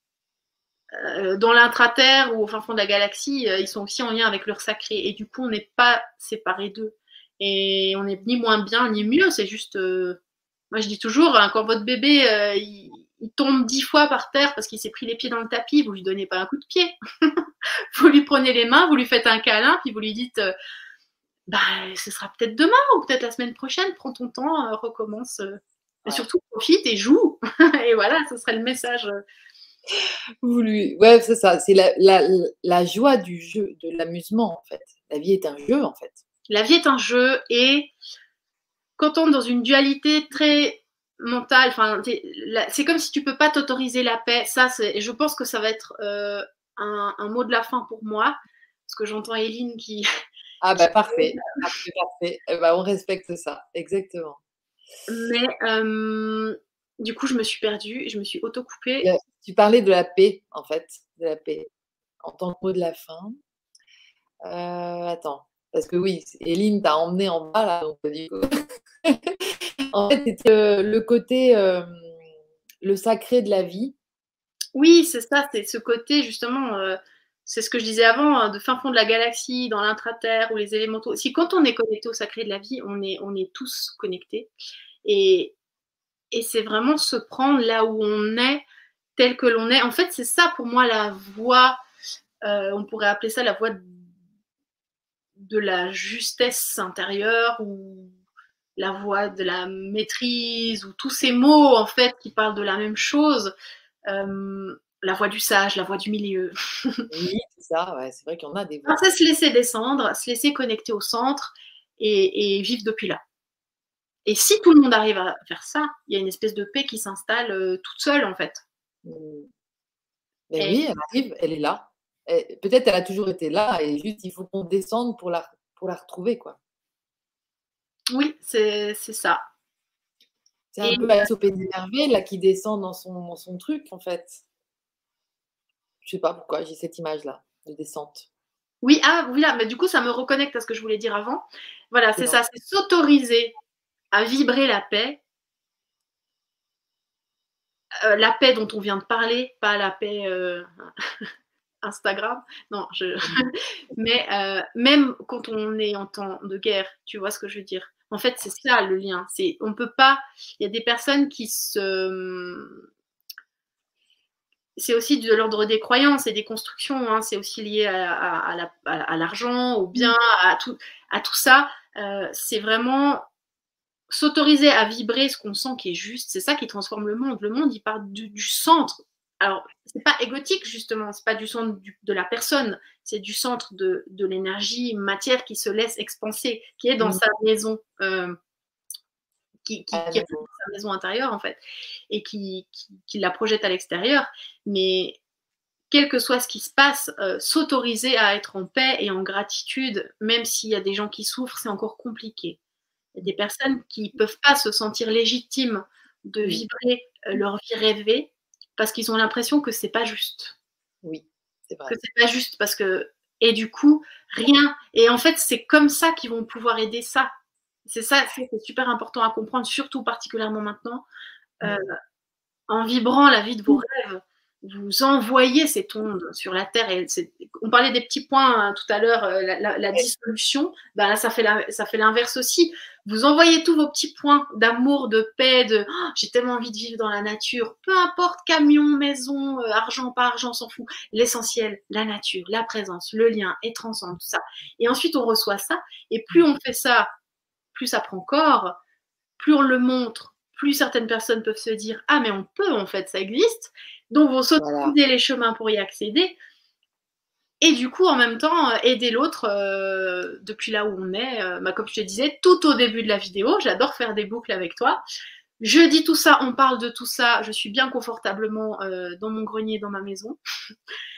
Euh, dans l'intraterre ou au fin fond de la galaxie, euh, ils sont aussi en lien avec leur sacré. Et du coup, on n'est pas séparés d'eux. Et on n'est ni moins bien ni mieux. C'est juste. Euh, moi, je dis toujours, hein, quand votre bébé il, tombe dix fois par terre parce qu'il s'est pris les pieds dans le tapis, vous lui donnez pas un coup de pied. vous lui prenez les mains, vous lui faites un câlin, puis vous lui dites bah, ce sera peut-être demain ou peut-être la semaine prochaine. Prends ton temps, recommence. Et surtout, profite et joue. et voilà, ce serait le message. Voulu. Ouais, c'est ça. C'est la, la, la, joie du jeu, de l'amusement, en fait. La vie est un jeu, en fait. La vie est un jeu et quand on est dans une dualité très mentale, enfin, c'est comme si tu peux pas t'autoriser la paix. Ça, c'est, je pense que ça va être euh, un, un, mot de la fin pour moi, parce que j'entends Eline qui. Ah bah parfait, parfait, parfait. Eh ben, on respecte ça, exactement. Mais euh, du coup, je me suis perdue, je me suis auto-coupée. Tu parlais de la paix, en fait, de la paix, en tant que mot de la fin. Euh, attends, parce que oui, Eline t'a emmené en bas, là, donc du coup. en fait, c'était le côté, euh, le sacré de la vie. Oui, c'est ça, c'est ce côté, justement c'est ce que je disais avant, hein, de fin fond de la galaxie, dans l'intraterre ou les élémentaux. Si quand on est connecté au sacré de la vie, on est, on est tous connectés. Et, et c'est vraiment se prendre là où on est, tel que l'on est. En fait, c'est ça pour moi la voie, euh, on pourrait appeler ça la voie de la justesse intérieure ou la voie de la maîtrise ou tous ces mots en fait qui parlent de la même chose. Euh, la voie du sage, la voie du milieu. oui, c'est ça, ouais, c'est vrai qu'il y en a des voies. c'est se laisser descendre, se laisser connecter au centre et, vivre depuis là. Et si tout le monde arrive à faire ça, il y a une espèce de paix qui s'installe euh, toute seule en fait. Mmh. Oui, elle arrive, elle est là. Peut-être elle a toujours été là et juste il faut qu'on descende pour la, pour la retrouver quoi. Oui, c'est ça. C'est un peu la sopée d'énervé là qui descend dans son, dans son truc en fait. Je sais pas pourquoi j'ai cette image là de descente. Oui, ah oui là, mais du coup ça me reconnecte à ce que je voulais dire avant. Voilà, c'est ça, c'est s'autoriser à vibrer la paix. Euh, la paix dont on vient de parler, pas la paix euh, Instagram. Non, je... mais euh, même quand on est en temps de guerre, tu vois ce que je veux dire. En fait, c'est ça le lien. C'est on peut pas. Il y a des personnes qui se. C'est aussi de l'ordre des croyances et des constructions. Hein. C'est aussi lié à, l'argent, au bien, à tout, à tout ça. C'est vraiment s'autoriser à vibrer ce qu'on sent qui est juste. C'est ça qui transforme le monde. Le monde, il part du centre alors, c'est pas égotique justement, c'est pas du centre de la personne, c'est du centre de, l'énergie matière qui se laisse expanser, qui est dans sa maison, euh, qui, qui, est dans sa maison intérieure en fait, et qui, la projette à l'extérieur. Mais quel que soit ce qui se passe, euh, s'autoriser à être en paix et en gratitude, même s'il y a des gens qui souffrent, c'est encore compliqué. Il y a des personnes qui ne peuvent pas se sentir légitimes de vibrer euh, leur vie rêvée parce qu'ils ont l'impression que c'est pas juste. Oui, c'est vrai. Que c'est pas juste parce que et du coup rien. Et en fait, c'est comme ça qu'ils vont pouvoir aider ça. C'est ça, c'est super important à comprendre, surtout particulièrement maintenant. Euh, en vibrant la vie de vos rêves, vous envoyez cette onde sur la Terre. Et on parlait des petits points hein, tout à l'heure, euh, la, dissolution. Ben là, ça fait l'inverse aussi. Vous envoyez tous vos petits points d'amour, de paix, de oh, j'ai tellement envie de vivre dans la nature. Peu importe camion, maison, euh, argent, pas argent, s'en fout. L'essentiel, la nature, la présence, le lien, être ensemble, tout ça. Et ensuite, on reçoit ça. Et plus on fait ça, plus ça prend corps, plus on le montre, plus certaines personnes peuvent se dire ah mais on peut en fait, ça existe. Donc, vous s'autoriser les chemins pour y accéder. Et du coup, en même temps, euh, aider l'autre euh, depuis là où on est. Euh, bah, comme je te disais, tout au début de la vidéo, j'adore faire des boucles avec toi. Je dis tout ça, on parle de tout ça. Je suis bien confortablement dans mon grenier, dans ma maison.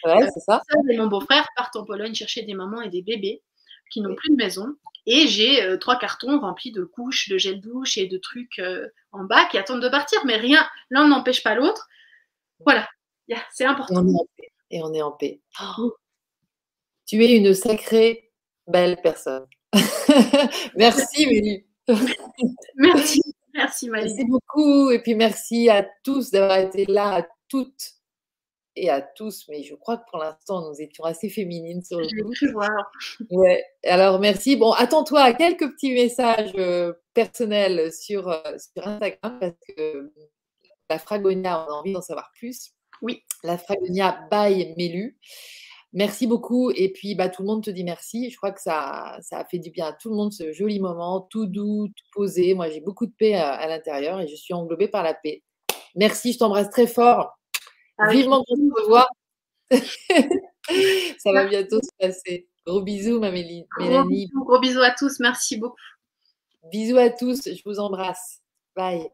Ouais, c'est ça. Et mon beau-frère part en Pologne chercher des mamans et des bébés qui n'ont plus de maison. Et j'ai trois cartons remplis de couches, de gel douche et de trucs en bas qui attendent de partir. Mais rien, l'un n'empêche pas l'autre. Voilà, c'est important. Et on est en paix. Oh. Tu es une sacrée belle personne. merci, Mélie. merci, merci, Malie. Merci beaucoup. Et puis merci à tous d'avoir été là, à toutes et à tous. Mais je crois que pour l'instant, nous étions assez féminines sur le coup. Ouais. Alors, merci. Bon, attends-toi à quelques petits messages euh, personnels sur, euh, sur Instagram parce que la Fragonia, on a envie d'en savoir plus. Oui. La Fragonia by Mélu. Merci beaucoup. Et puis, bah, tout le monde te dit merci. Je crois que ça, ça a fait du bien à tout le monde, ce joli moment, tout doux, tout posé. Moi, j'ai beaucoup de paix à, l'intérieur et je suis englobée par la paix. Merci, je t'embrasse très fort. Vivement qu'on se revoit. ça va bientôt se passer. Gros bisous, ma Mélanie. Gros gros bisous à tous. Merci beaucoup. Bisous à tous. Je vous embrasse. Bye.